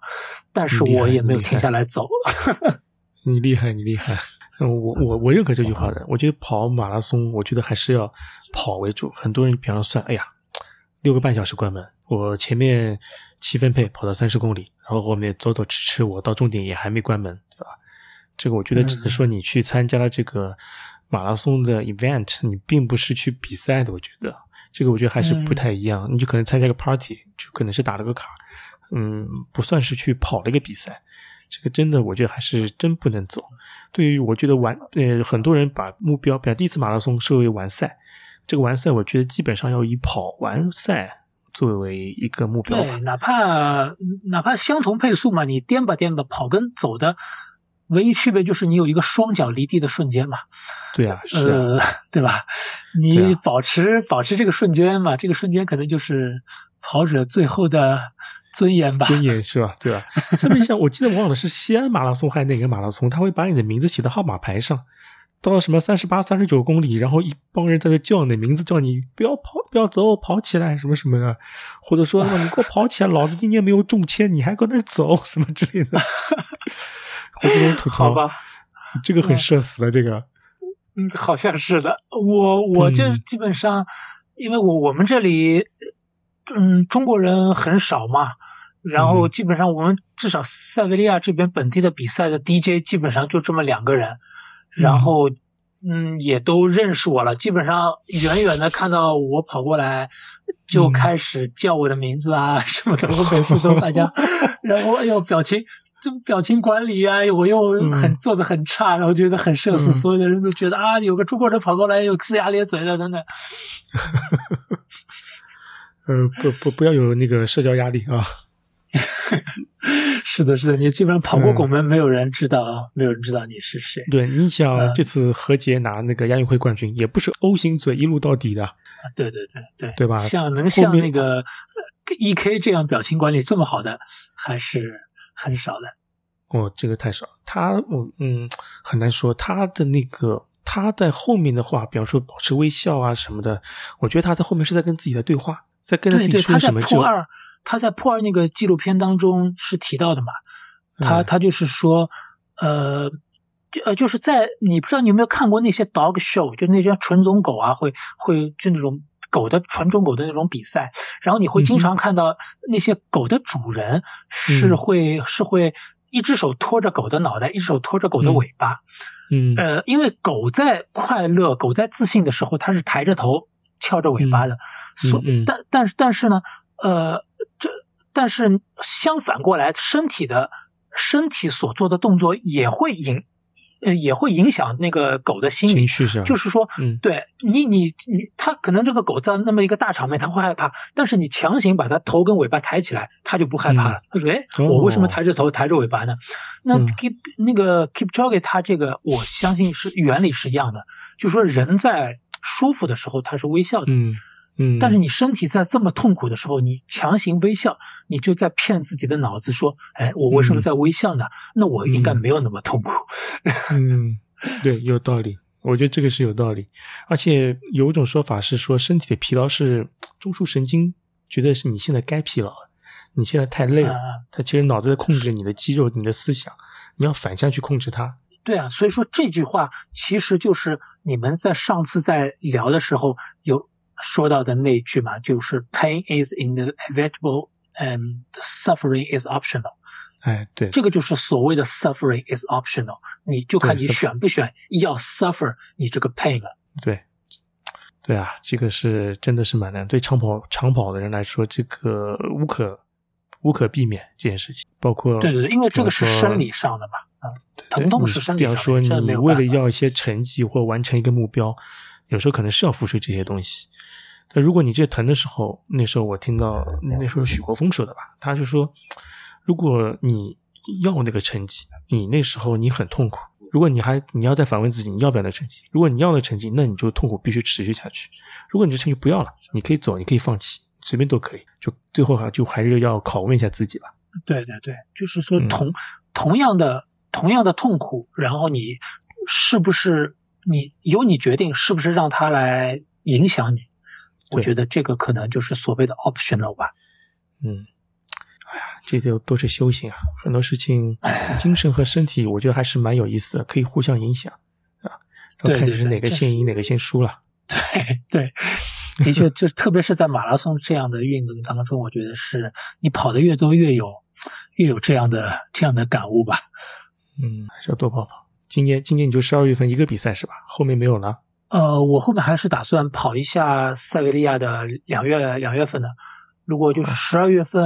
但是我也没有停下来走。你厉害，你厉害。嗯，我我我认可这句话的。我觉得跑马拉松，我觉得还是要跑为主。很多人比方算，哎呀，六个半小时关门，我前面七分配跑到三十公里，然后后面走走吃吃，我到终点也还没关门，对吧？这个我觉得只是说你去参加了这个马拉松的 event，你并不是去比赛的。我觉得这个我觉得还是不太一样。你就可能参加个 party，就可能是打了个卡，嗯，不算是去跑了一个比赛。这个真的，我觉得还是真不能走。对于我觉得完，呃，很多人把目标，比方第一次马拉松设为完赛，这个完赛，我觉得基本上要以跑完赛作为一个目标吧对，。哪怕哪怕相同配速嘛，你颠吧颠吧，跑跟走的唯一区别就是你有一个双脚离地的瞬间嘛。对啊，是啊，呃，对吧？你啊保持、保持这个瞬间嘛，这个瞬间可能就是跑者最后的尊严吧。尊严是吧？对吧？特别像我记得忘了是西安马拉松还是哪个马拉松，他会把你的名字写到号码牌上。到了什么三十八、三十九公里，然后一帮人在这叫你的名字，叫你不要跑，不要走，跑起来什么什么的，或者说你给我跑起来，老子今年没有中签，你还搁那儿走什么之类的，会这种吐槽好吧，这个很社死的，这个嗯，好像是的。我我就嗯基本上，因为我我们这里，嗯，中国人很少嘛，然后基本上我们至少塞维利亚这边本地的比赛的 DJ 基本上就这么两个人，然后。嗯，也都认识我了。基本上远远的看到我跑过来，就开始叫我的名字啊 什么的。我每次都 大家，然后哎呦表情，这表情管理啊，我又很做的很差，然后觉得很社死。所有的人都觉得啊，有个中国人跑过来，又呲牙咧嘴的等等。呃，不不不要有那个社交压力啊。是的，是的，你基本上跑过拱门，没有人知道，没有人知道你是谁。对，你想这次何洁拿那个亚运会冠军，也不是 O 型嘴一路到底的。对对对对，对吧？像能像那个 E K 这样表情管理这么好的，还是很少的。哦，这个太少。他，我嗯，很难说他的那个他在后面的话，比方说保持微笑啊什么的，我觉得他在后面是在跟自己的对话，在跟自己说什么就。他在破二那个纪录片当中是提到的嘛？他他就是说，呃，就呃就是在你不知道你有没有看过那些 dog show，就那些纯种狗啊，会会就那种狗的纯种狗的那种比赛，然后你会经常看到那些狗的主人是会是会一只手托着狗的脑袋，一只手托着狗的尾巴，嗯。呃，因为狗在快乐、狗在自信的时候，它是抬着头、翘着尾巴的，所但但是但是呢。呃，这但是相反过来，身体的身体所做的动作也会影，呃，也会影响那个狗的心理。是就是说，嗯，对你，你，你，它可能这个狗在那么一个大场面，它会害怕，但是你强行把它头跟尾巴抬起来，它就不害怕了。他说：“哎，我为什么抬着头、抬着尾巴呢？”那 keep 那个 keep jogging，它这个我相信是原理是一样的，就是说人在舒服的时候，他是微笑的。嗯。嗯，但是你身体在这么痛苦的时候，你强行微笑，你就在骗自己的脑子说：“哎，我为什么在微笑呢？那我应该没有那么痛苦。”嗯，对，有道理，我觉得这个是有道理。而且有一种说法是说，身体的疲劳是中枢神经觉得是你现在该疲劳了，你现在太累了，它其实脑子在控制你的肌肉、你的思想，你要反向去控制它。对啊，所以说这句话其实就是你们在上次在聊的时候有。说到的那句嘛，就是 “pain is inevitable and suffering is optional”。哎，对，这个就是所谓的 “suffering is optional”，你就看你选不选要 suffer 你这个 pain 了。对，对啊，这个是真的是蛮难。对长跑长跑的人来说，这个无可无可避免这件事情。包括对对对，因为这个是生理上的嘛，啊，疼痛是生理上的。比方说，你为了要一些成绩或完成一个目标。有时候可能是要付出这些东西，但如果你这疼的时候，那时候我听到那时候许国峰说的吧，他就说，如果你要那个成绩，你那时候你很痛苦，如果你还你要再反问自己你要不要那成绩，如果你要那成绩，那你就痛苦必须持续下去；如果你这成绩不要了，你可以走，你可以放弃，随便都可以，就最后哈就还是要拷问一下自己吧。对对对，就是说同同样的同样的痛苦，然后你是不是？你由你决定是不是让他来影响你，我觉得这个可能就是所谓的 optional 吧。嗯，哎呀，这就都是修行啊，很多事情，精神和身体，我觉得还是蛮有意思的，可以互相影响啊。要看是哪个先赢，哪个先输了。对对，的确，就特别是在马拉松这样的运动当中，我觉得是你跑的越多，越有越有这样的这样的感悟吧。嗯，还是要多跑跑。今年今年你就十二月份一个比赛是吧？后面没有了。呃，我后面还是打算跑一下塞维利亚的两月两月份的。如果就是十二月份，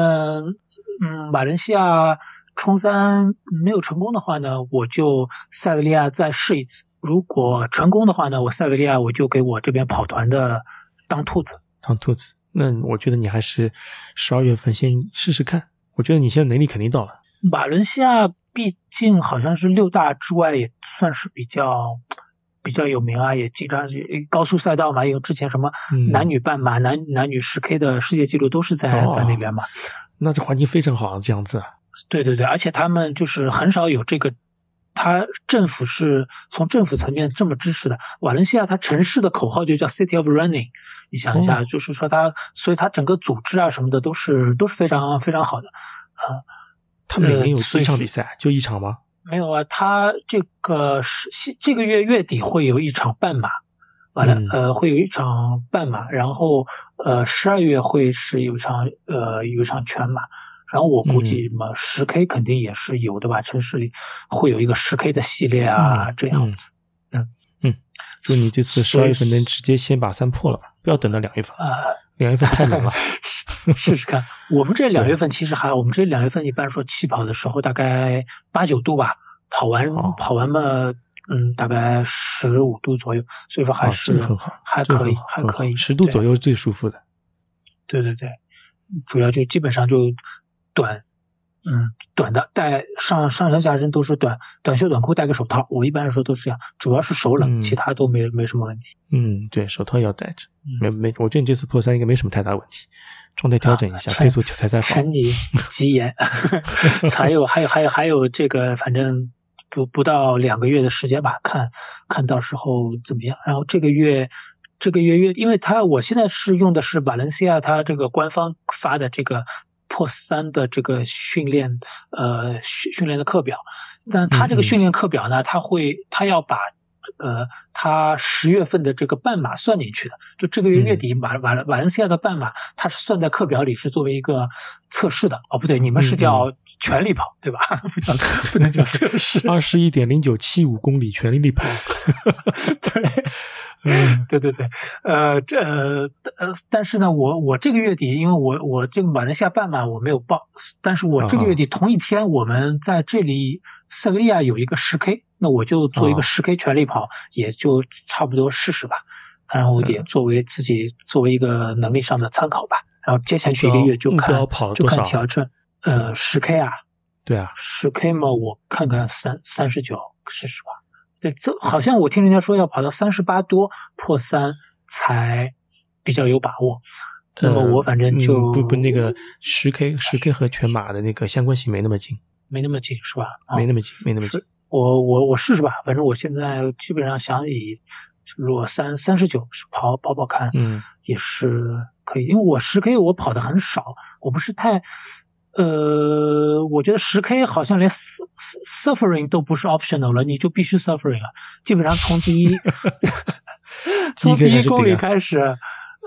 嗯，马来西亚冲三没有成功的话呢，我就塞维利亚再试一次。如果成功的话呢，我塞维利亚我就给我这边跑团的当兔子，当兔子。那我觉得你还是十二月份先试试看。我觉得你现在能力肯定到了。马伦西亚毕竟好像是六大之外也算是比较比较有名啊，也经常是高速赛道嘛，有之前什么男女半马、男男女十 K 的世界纪录都是在在那边嘛。那这环境非常好，这样子。对对对，而且他们就是很少有这个，他政府是从政府层面这么支持的。瓦伦西亚它城市的口号就叫 City of Running，你想一下，就是说它，所以它整个组织啊什么的都是都是非常非常好的啊。他每年有四场比赛？就一场吗？没有啊，他这个是这个月月底会有一场半马，完了嗯呃会有一场半马，然后呃十二月会是有一场呃有一场全马。然后我估计嗯嘛，十 K 肯定也是有的吧，城市里会有一个十 K 的系列啊，嗯这样子。嗯嗯祝你这次十二月份能直接先把三破了吧，不要等到两月份，啊，两月份太冷了。试试看。我们这两月份其实还，我们这两月份一般说起跑的时候大概八九度吧，跑完哦跑完嘛，嗯，大概十五度左右，所以说还哦是这个很好，还可以还可以，对十度左右是最舒服的。对对对，主要就基本上就短，嗯，短的带上上身下身都是短短袖短裤，戴个手套。我一般来说都是这样，主要是手冷，嗯其他都没没什么问题。嗯，对，手套要戴着，嗯没没，我觉得你这次破三应该没什么太大问题，状态调整一下，啊配速才才好。趁你吉言，还有还有还有还有这个，反正不不到两个月的时间吧，看看到时候怎么样。然后这个月这个月月，因为它我现在是用的是瓦伦西亚它这个官方发的这个破三的这个训练呃训训练的课表，但他这个训练课表呢，他会他要把。呃，他十月份的这个半马算进去的，就这个月月底马马马来西亚的半马，它是算在课表里，是作为一个测试的。哦，不对，你们是叫全力跑，对吧？不叫 不能叫测试。二十一点零九七五公里全力力跑，对，嗯对对对，呃，这呃呃，但是呢，我我这个月底，因为我我这个马来西亚半马我没有报，但是我这个月底同一天，我们在这里塞维利亚有一个十 K，那我就做一个哦十 K 全力跑，也就差不多试试吧，然后也作为自己作为一个能力上的参考吧，然后接下去一个月就看就看调整，呃，十 K 啊，对啊，十 K 嘛，我看看三三十九试试吧。对，这好像我听人家说要跑到三十八多破三才比较有把握。那么呃我反正就、嗯不不那个十 K 十 K 和全马的那个相关性没那么近，没那么紧是吧？啊没那么近，没那么近。我我我试试吧，反正我现在基本上想以如果三三十九跑跑跑看，嗯。也是可以，因为我十 K 我跑的很少，我不是太，呃，我觉得十 K 好像连 su- su- suffering 都不是 optional 了，你就必须 suffering 了，基本上从第一 从第一公里开始，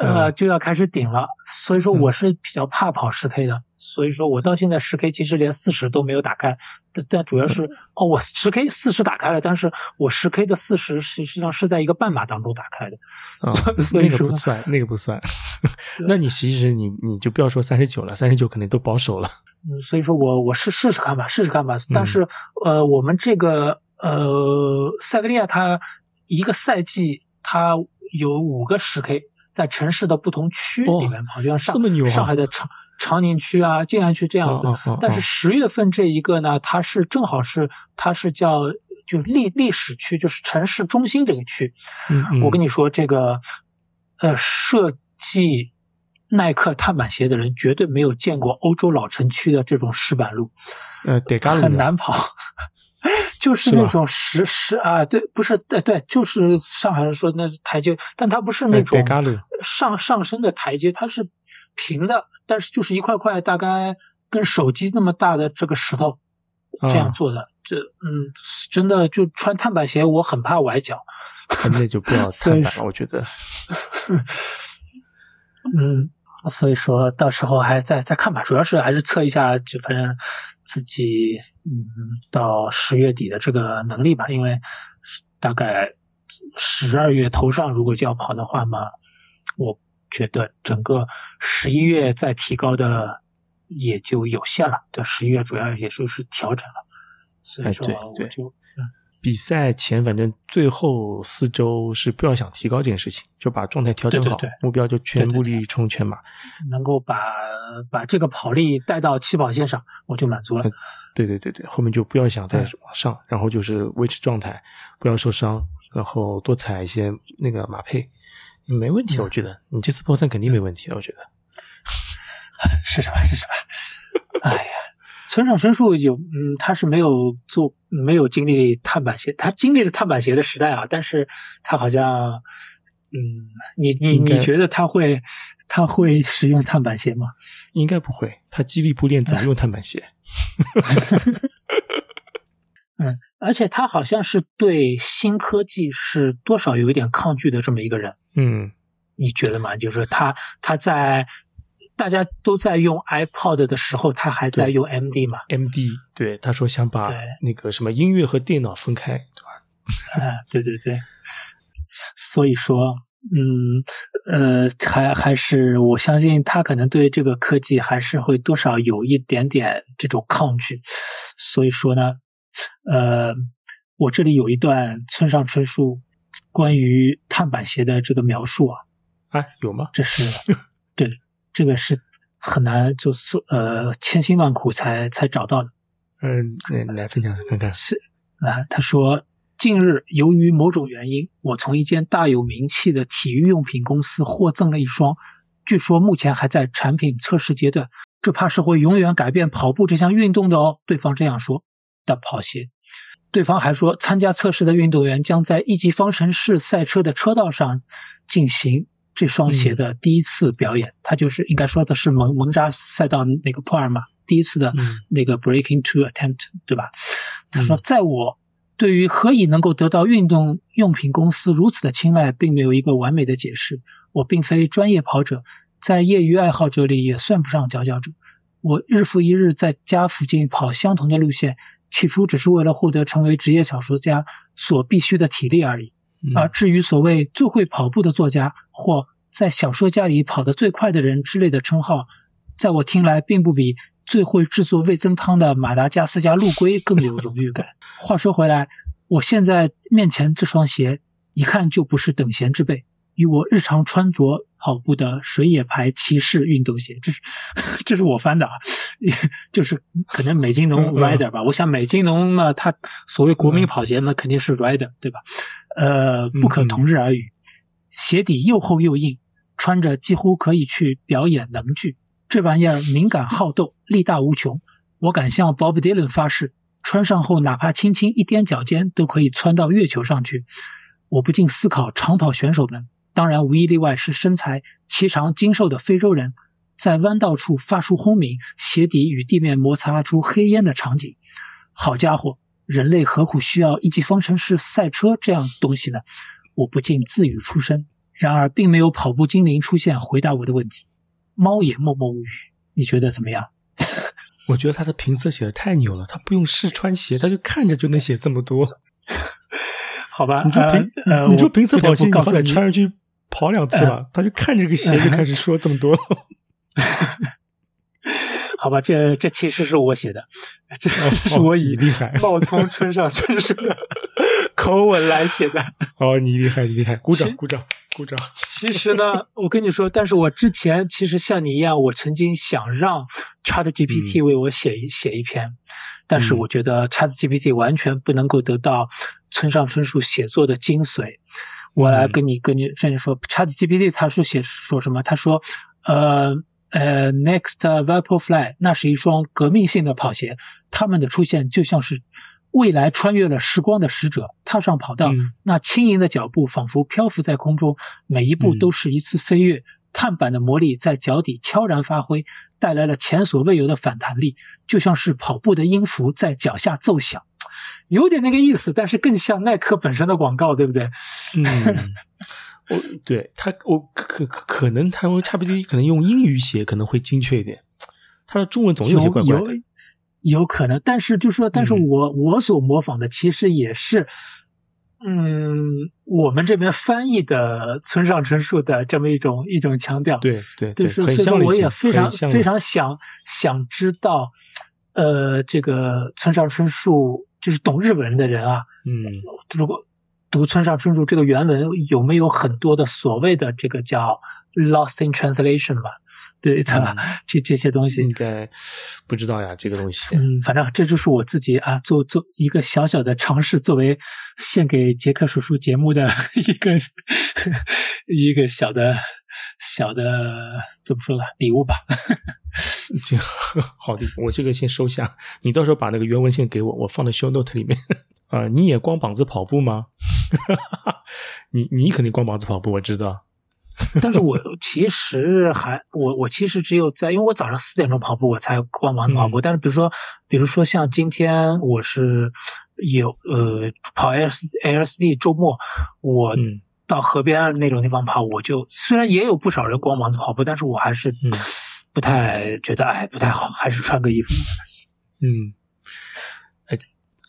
呃，嗯。就要开始顶了，所以说我是比较怕跑十 K 的，所以说我到现在十 K 其实连四十都没有打开，但但主要是哦，我十 K 四十打开了，但是我十 K 的四十实际上是在一个半马当中打开的，啊，所以那个说不算，那个不算。那你其实你你就不要说三十九了，三十九肯定都保守了。嗯，所以说我我试试试看吧，试试看吧。嗯。但是、呃，我们这个呃塞维利亚它一个赛季它有五个十 K 在城市的不同区里面跑，就像上上海的长长宁区啊、静安区这样子。但是十月份这一个呢，它是正好是它是叫就是历历史区，就是城市中心这个区。嗯嗯，我跟你说，这个呃，设计耐克碳板鞋的人绝对没有见过欧洲老城区的这种石板路，呃得嘎鲁的很难跑。就是那种石石啊，对，不是，对对，就是上海人说那是台阶，但它不是那呃种上上升的台阶，它是平的，但是就是一块块大概跟手机那么大的这个石头这样啊做的。这嗯，真的就穿碳板鞋，我很怕崴脚。那就不要 碳板了，我觉得。嗯，所以说到时候还再再看吧，主要是还是测一下，就反正自己嗯到十月底的这个能力吧，因为大概十二月头上如果就要跑的话嘛，我觉得整个十一月再提高的也就有限了。对，十一月主要也就是调整了，所以说我就比赛前反正最后四周是不要想提高这件事情，就把状态调整好，对对对目标就全部力冲全马。能够把把这个跑力带到起跑线上，我就满足了。对对对对，后面就不要想再往上，然后就是维持状态，不要受伤，然后多踩一些那个马配，没问题的，嗯我觉得你这次破三肯定没问题的，我觉得。是什么？是什么？哎呀，村上春树有，嗯，他是没有做，没有经历碳板鞋，他经历了碳板鞋的时代啊，但是他好像，嗯，你你你觉得他会他会使用碳板鞋吗？应该不会，他激励不练怎么用碳板鞋？嗯而且他好像是对新科技是多少有一点抗拒的这么一个人，嗯，你觉得吗？就是他他在大家都在用 iPod 的时候，他还在用 MD 嘛？MD，对，他说想把那个什么音乐和电脑分开，对吧？啊，对对对，所以说，嗯，呃，还还是我相信他可能对这个科技还是会多少有一点点这种抗拒，所以说呢，呃，我这里有一段村上春树关于碳板鞋的这个描述啊，哎，有吗？这是对，这个是很难，就是呃千辛万苦才才找到的。嗯，来来分享看看。是啊，他说，近日由于某种原因，我从一间大有名气的体育用品公司获赠了一双，据说目前还在产品测试阶段，这怕是会永远改变跑步这项运动的哦。对方这样说的跑鞋。对方还说，参加测试的运动员将在一级方程式赛车的车道上进行这双鞋的第一次表演。他就是应该说的是蒙蒙扎赛道那个普尔嘛，第一次的嗯那个 breaking two attempt，对吧？他说，在我对于何以能够得到运动用品公司如此的青睐，并没有一个完美的解释。我并非专业跑者，在业余爱好者里也算不上佼佼者。我日复一日在家附近跑相同的路线，起初只是为了获得成为职业小说家所必须的体力而已。嗯而至于所谓最会跑步的作家或在小说家里跑得最快的人之类的称号，在我听来并不比最会制作味增汤的马达加斯加陆龟更有 荣誉感。话说回来，我现在面前这双鞋一看就不是等闲之辈，与我日常穿着跑步的水野牌骑士运动鞋，这是 这是我翻的啊，就是可能美津浓嗯嗯 Rider 吧。我想美津浓嘛，它所谓国民跑鞋嘛，肯定是 Rider 对吧？呃，不可同日而语。鞋底又厚又硬，穿着几乎可以去表演能剧。这玩意儿敏感好斗，力大无穷。我敢向 Bob Dylan 发誓，穿上后哪怕轻轻一踮脚尖，都可以窜到月球上去。我不禁思考，长跑选手们，当然无一例外是身材颀长精瘦的非洲人，在弯道处发出轰鸣，鞋底与地面摩擦出黑烟的场景。好家伙，人类何苦需要一级方程式赛车这样东西呢？我不禁自语出声。然而，并没有跑步精灵出现回答我的问题。猫也默默无语。你觉得怎么样？我觉得他的评测写的太牛了，他不用试穿鞋，他就看着就能写这么多。好吧，你就评，呃，你就评测跑鞋，不你好歹告诉你，穿上去跑两次吧。他就看这个鞋就开始说这么多。好吧，这这其实是我写的，这哦是我以厉害冒充村上春树的 口吻来写的。哦，你厉害，你厉害，鼓掌，鼓掌，鼓掌。其实呢，我跟你说，但是我之前其实像你一样，我曾经想让 Chat GPT 为我写一、写一篇，但是嗯我觉得 Chat GPT 完全不能够得到村上春树写作的精髓。我来嗯跟你跟你甚至说，Chat GPT 它是写说什么？他说，呃呃，Next Vaporfly 那是一双革命性的跑鞋，它们的出现就像是未来穿越了时光的使者，踏上跑道，嗯那轻盈的脚步仿佛漂浮在空中，每一步嗯都是一次飞跃。碳板的魔力在脚底悄然发挥，带来了前所未有的反弹力，就像是跑步的音符在脚下奏响，有点那个意思，但是更像耐克本身的广告，对不对？嗯，我 对他，我可可可能他用 ChatGPT 可能用英语写可能会精确一点，他的中文总有些怪怪有的。有可能，但是就说，但是嗯我、我所模仿的其实也是，嗯，我们这边翻译的村上春树的这么一种一种腔调。对对对，对，是所以说我很像了已经也非常非常想想知道，呃，这个村上春树就是懂日文的人啊，嗯如果读村上春树这个原文有没有很多的所谓的这个叫 lost in translation 吧？对的，嗯这这些东西应，该不知道呀，这个东西。嗯，反正这就是我自己啊，做做一个小小的尝试，作为献给杰克叔叔节目的一个 一个小的小的怎么说呢礼物吧。这 好的，我这个先收下。你到时候把那个原文先给我，我放在 show note 里面。啊、你也光膀子跑步吗？你你肯定光膀子跑步，我知道。但是我其实还我我其实只有在，因为我早上四点钟跑步，我才光膀子跑步。但是比如说，比如说像今天我是有呃跑 L L S D 周末，我到河边那种地方跑，我就虽然也有不少人光膀子跑步，但是我还是不太觉得哎不太好，还是穿个衣服。嗯，哎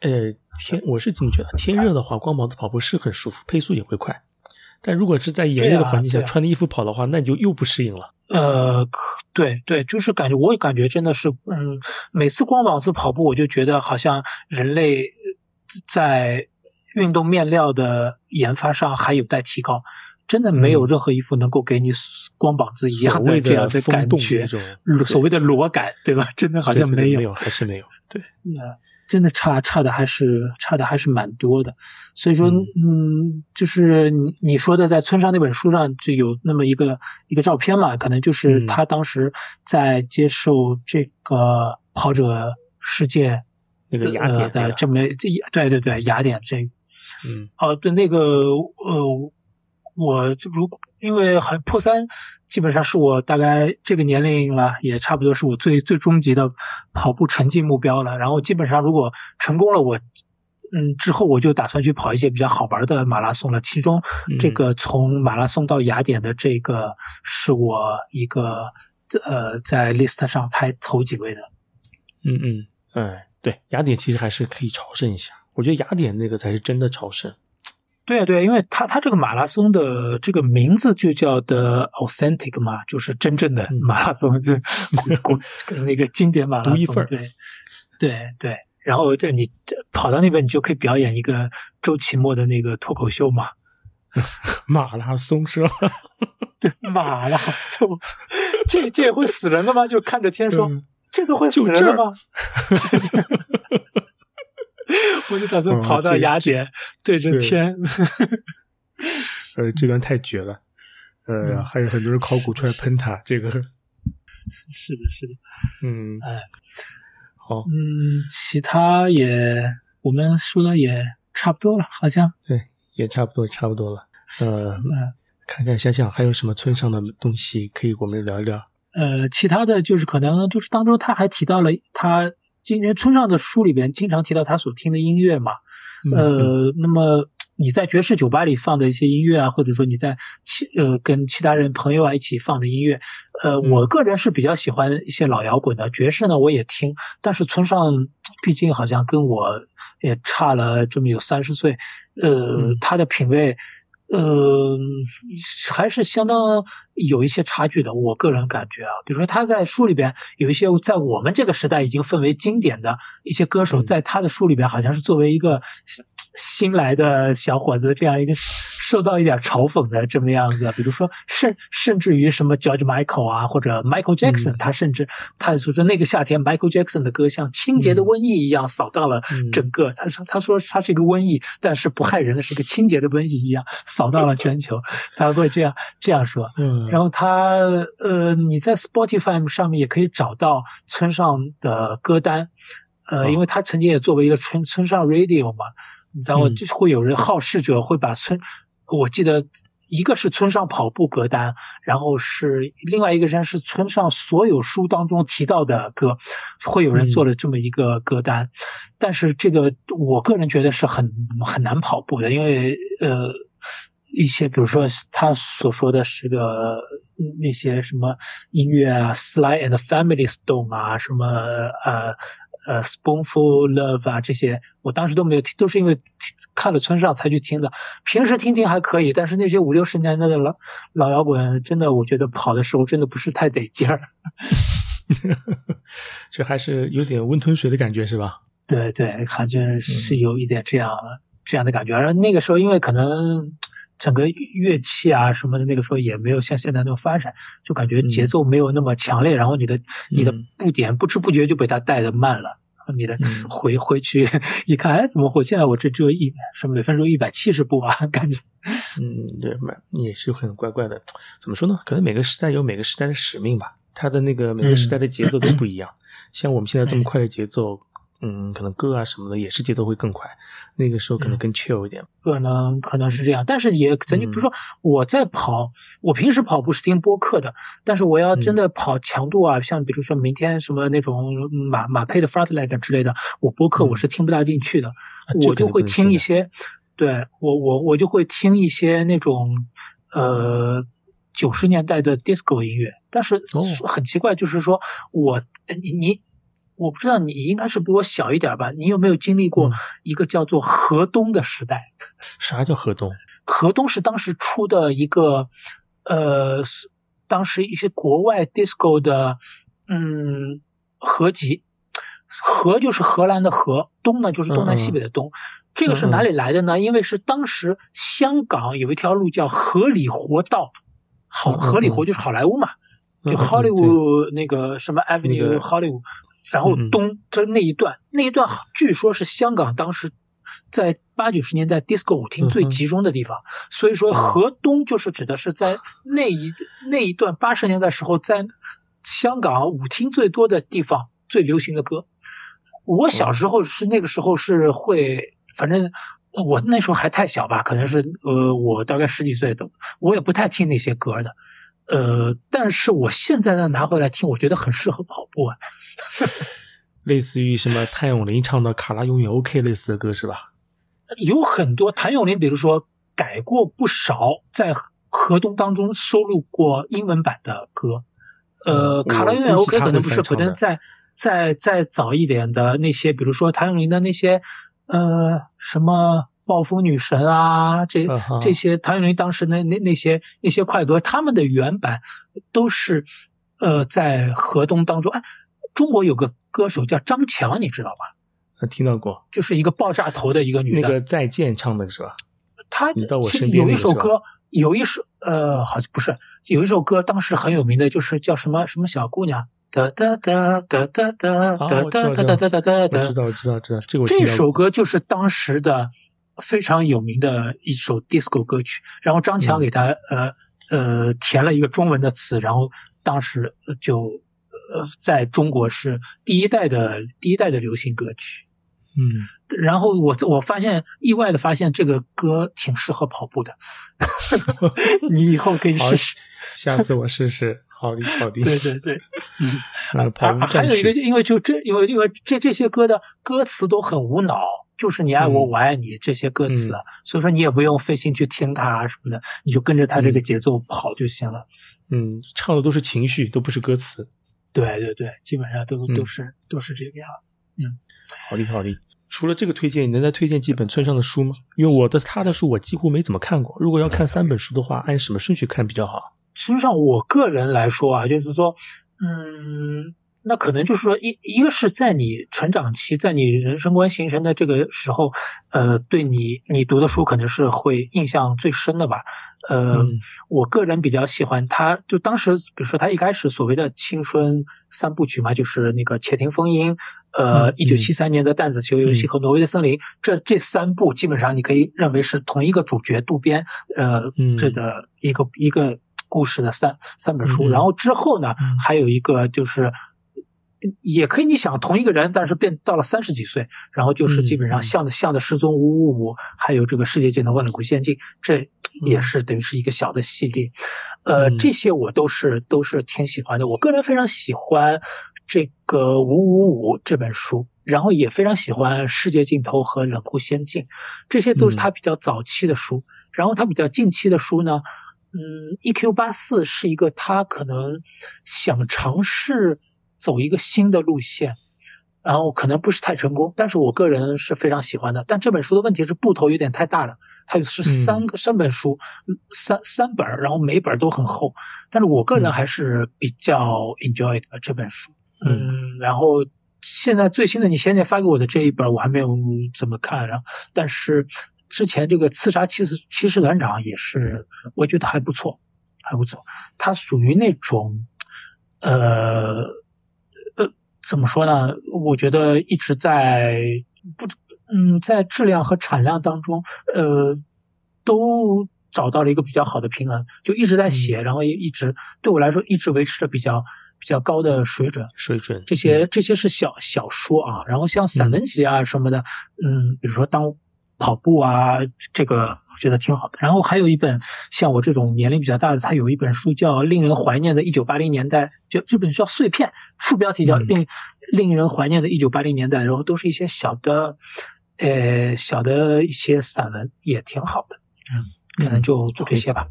呃天，我是这么觉得，天热的话，光膀子跑步是很舒服，配速也会快。但如果是在炎热的环境下穿的衣服跑的话，那你就又不适应了。呃，对对，就是感觉，我也感觉真的是，嗯，每次光膀子跑步，我就觉得好像人类在运动面料的研发上还有待提高，真的没有任何衣服能够给你光膀子一样的这样的感觉，所谓的裸感，对吧？真的好像没有，没有，还是没有，对，那。真的差差的还是差的还是蛮多的，所以说，嗯，就是你你说的在村上那本书上就有那么一个一个照片嘛，可能就是他当时在接受这个跑者世界那个雅典的这么这对对对雅典这，嗯哦对那个呃。我就如果因为很破三，基本上是我大概这个年龄了，也差不多是我最最终极的跑步成绩目标了。然后基本上如果成功了，我嗯之后我就打算去跑一些比较好玩的马拉松了。其中这个从马拉松到雅典的这个是我一个呃在 list 上排头几位的。嗯嗯哎对，雅典其实还是可以朝圣一下。我觉得雅典那个才是真的朝圣。对啊，对啊，因为他他这个马拉松的这个名字就叫的 authentic 嘛，就是真正的马拉松，就古古 那个经典马拉松，独一份对对对。然后这你跑到那边，你就可以表演一个周奇墨的那个脱口秀嘛。马拉松是吧？对，马拉松，这这也会死人的吗？就看着天说，这都会死人的吗？我就打算跑到雅典，对着天。呃，这段太绝了。呃，还有很多人考古出来喷他，这个 是的，是的。嗯，哎，好。嗯，其他也我们说的也差不多了，好像。对，也差不多，差不多了。呃，看看想想还有什么村上的东西可以我们聊一聊。呃，其他的就是可能就是当中他还提到了他。今年村上的书里边经常提到他所听的音乐嘛，呃，那么你在爵士酒吧里放的一些音乐啊，或者说你在其呃跟其他人朋友啊一起放的音乐，呃，我个人是比较喜欢一些老摇滚的，爵士呢我也听，但是村上毕竟好像跟我也差了这么有三十岁，呃，他的品味。呃，还是相当有一些差距的。我个人感觉啊，比如说他在书里边有一些在我们这个时代已经分为经典的一些歌手，在他的书里边好像是作为一个。新来的小伙子，这样一个受到一点嘲讽的这么样子，比如说甚甚至于什么 George Michael 啊，或者 Michael Jackson，他甚至他说说那个夏天 Michael Jackson 的歌像清洁的瘟疫一样扫荡了整个。他说他说他是一个瘟疫，但是不害人的是一个清洁的瘟疫一样扫荡了全球。他会这样这样说。嗯，然后他呃，你在 Spotify 上面也可以找到村上的歌单，呃，因为他曾经也作为一个村村上 Radio 嘛。然后就会有人好事者会把村，我记得一个是村上跑步歌单，然后是另外一个人是村上所有书当中提到的歌，会有人做了这么一个歌单，但是这个我个人觉得是很很难跑步的，因为呃一些比如说他所说的是个那些什么音乐啊，Sly and Family Stone 啊，什么呃。呃，Spoonful Love 啊，这些我当时都没有听，都是因为看了村上才去听的。平时听听还可以，但是那些五六十年代的老老摇滚，真的我觉得跑的时候真的不是太得劲儿。这还是有点温吞水的感觉，是吧？对对，感觉是有一点这样这样的感觉。而那个时候，因为可能。整个乐器啊什么的，那个时候也没有像现在那么发展，就感觉节奏没有那么强烈，然后你的你的步点不知不觉就被它带的慢了。你的回回去一看，哎，怎么我现在我这只有一什么每分钟一百七十步啊？感觉，嗯，对，蛮也是很怪怪的。怎么说呢？可能每个时代有每个时代的使命吧。它的那个每个时代的节奏都不一样。像我们现在这么快的节奏，嗯，可能歌啊什么的也是节奏会更快，那个时候可能更 chill 一点。可能可能是这样，但是也曾经，比如说我在跑，我平时跑步是听播客的，但是我要真的跑强度啊，像比如说明天什么那种马马配的 fartlek 之类的，我播客我是听不大进去的，我就会听一些，对我我我就会听一些那种呃九十年代的 disco 音乐，但是很奇怪，就是说我你你。我不知道你应该是比我小一点吧？你有没有经历过一个叫做河东的时代？啥叫河东？河东是当时出的一个，呃，当时一些国外 disco 的，嗯，合集。河就是荷兰的河，东呢就是东南西北的东。这个是哪里来的呢？因为是当时香港有一条路叫荷里活道，好，荷里活就是好莱坞嘛，就 Hollywood 那个什么 Avenue Hollywood。然后东这那一段那一段，据说是香港当时在八九十年代 disco 舞厅最集中的地方，所以说河东就是指的是在那一那一段八十年代时候，在香港舞厅最多的地方最流行的歌。我小时候是那个时候是会，反正我那时候还太小吧，可能是呃我大概十几岁的，我也不太听那些歌的。呃，但是我现在呢拿回来听，我觉得很适合跑步啊。类似于什么谭咏麟唱的《卡拉永远 OK》类似的歌是吧？有很多谭咏麟，比如说改过不少，在河东当中收录过英文版的歌。呃，《卡拉永远 OK》可能不是，可能在在再早一点的那些，比如说谭咏麟的那些呃什么。暴风女神啊，这这些谭咏麟当时那那那些那些快歌，他们的原版都是呃在河东当中。哎，中国有个歌手叫张强，你知道吧？听到过，就是一个爆炸头的一个女的。那个再见唱的是吧？她你到我身边有一首歌，有一首呃，好像不是有一首歌，当时很有名的，就是叫什么什么小姑娘。哒哒哒哒哒哒哒哒哒哒哒哒哒哒。知道知道知道，这个这首歌就是当时的。非常有名的一首 disco 歌曲，然后张强给他呃呃填了一个中文的词，然后当时就呃在中国是第一代的第一代的流行歌曲，嗯，然后我我发现意外的发现这个歌挺适合跑步的，你以后可以试试，下次我试试，好的好的，对对对，嗯，跑还有一个因为就这因为因为这这些歌的歌词都很无脑。就是你爱我，我爱你这些歌词，所以说你也不用费心去听它啊什么的，你就跟着它这个节奏跑就行了。嗯，唱的都是情绪，都不是歌词。对对对，基本上都都是都是这个样子。嗯，好的好的。除了这个推荐，你能再推荐几本村上的书吗？因为我的他的书我几乎没怎么看过。如果要看三本书的话，按什么顺序看比较好？村上，我个人来说啊，就是说，嗯。那可能就是说，一一个是在你成长期，在你人生观形成的这个时候，呃，对你你读的书可能是会印象最深的吧。呃，我个人比较喜欢他，就当时比如说他一开始所谓的青春三部曲嘛，就是那个《窃听风音》，呃，一九七三年的《弹子球游戏》和《挪威的森林》，这这三部基本上你可以认为是同一个主角渡边，呃，这的一个一个故事的三三本书。然后之后呢，还有一个就是。也可以，你想同一个人，但是变到了三十几岁，然后就是基本上像的像的失踪五五五，还有这个世界尽头万里古仙境，这也是等于是一个小的系列。呃，这些我都是都是挺喜欢的。我个人非常喜欢这个五五五这本书，然后也非常喜欢世界尽头和冷酷仙境，这些都是他比较早期的书。然后他比较近期的书呢，嗯，E Q 八四是一个他可能想尝试。走一个新的路线，然后可能不是太成功，但是我个人是非常喜欢的。但这本书的问题是布头有点太大了，它是三个三本书，三三本，然后每本都很厚。但是我个人还是比较 enjoy 的这本书。嗯，然后现在最新的你现在发给我的这一本我还没有怎么看，然后但是之前这个刺杀骑士骑士团长也是我觉得还不错，还不错。它属于那种呃。怎么说呢？我觉得一直在不，嗯，在质量和产量当中，呃，都找到了一个比较好的平衡，就一直在写，然后也一直对我来说一直维持着比较比比较高的水准。水准这些这些是小小说啊，然后像散文集啊什么的，嗯，比如说当跑步啊，这个我觉得挺好的。然后还有一本像我这种年龄比较大的，他有一本书叫《令人怀念的1980年代》，就这本书叫《碎片》，副标题叫嗯《令令人怀念的1980年代》，然后都是一些小的，呃，小的一些散文，也挺好的。嗯，可能就做这些吧。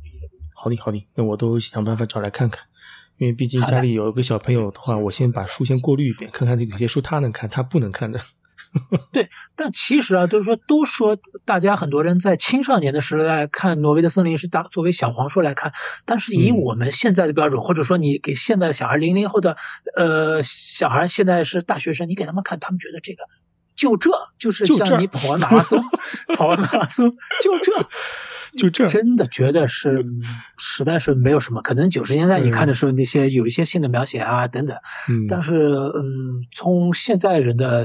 好的好的，那我都想办法找来看看。因为毕竟家里有一个小朋友的话，我先把书先过滤一遍，看看哪些书他能看，他不能看的。但其实啊，就是说，都说大家很多人在青少年的时代看《挪威的森林》是当作为小黄书来看，但是以嗯我们现在的标准，或者说你给现在的小孩零零后的呃小孩，现在是大学生，你给他们看，他们觉得这个就这就是像你跑完马拉松，跑完马拉松就这。就这 真的觉得是，嗯实在是没有什么。可能九十年代你看的时候，那些有一些性的描写啊等等，嗯，但是，嗯，从现在人的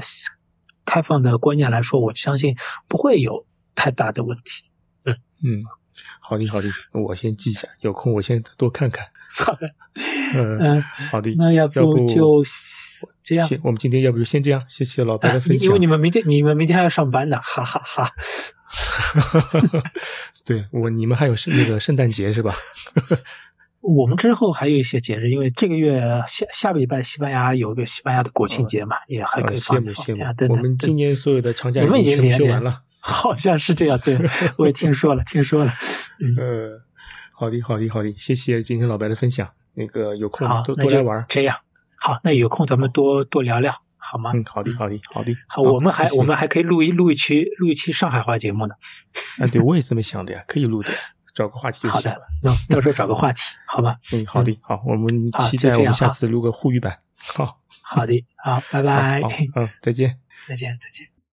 开放的观念来说，我相信不会有太大的问题。嗯嗯，好的好的，我先记下，有空我先多看看。好的，嗯，嗯，好的，那要要不就这样。行我们今天要不就先这样，谢谢老白啊的分享。因为你们明天你们明天还要上班呢，哈哈哈。对我你们还有圣那个圣诞节是吧？我们之后还有一些节日，因为这个月下下个礼拜西班牙有个西班牙的国庆节嘛，也还可以呃放一放羡慕羡啊。等，我，们今年所有的长假你们已经休完了。好像是这样，对，我也听说了，听说了。嗯，呃，好的好的好的，谢谢今天老白的分享。那个有空好，多多来玩。这样。好，那有空咱们多多聊聊，好吗？嗯，好的好的好的。好，我们还我们还可以录一录一期录一期上海话节目呢。啊，对我也这么想的呀，可以录的，找个话题就好的行了。，那到时候找个话题，好吧？嗯，好的好，我们期待我们下次录个沪语版。好，好的，好，拜拜，，嗯，再见。再见，再见。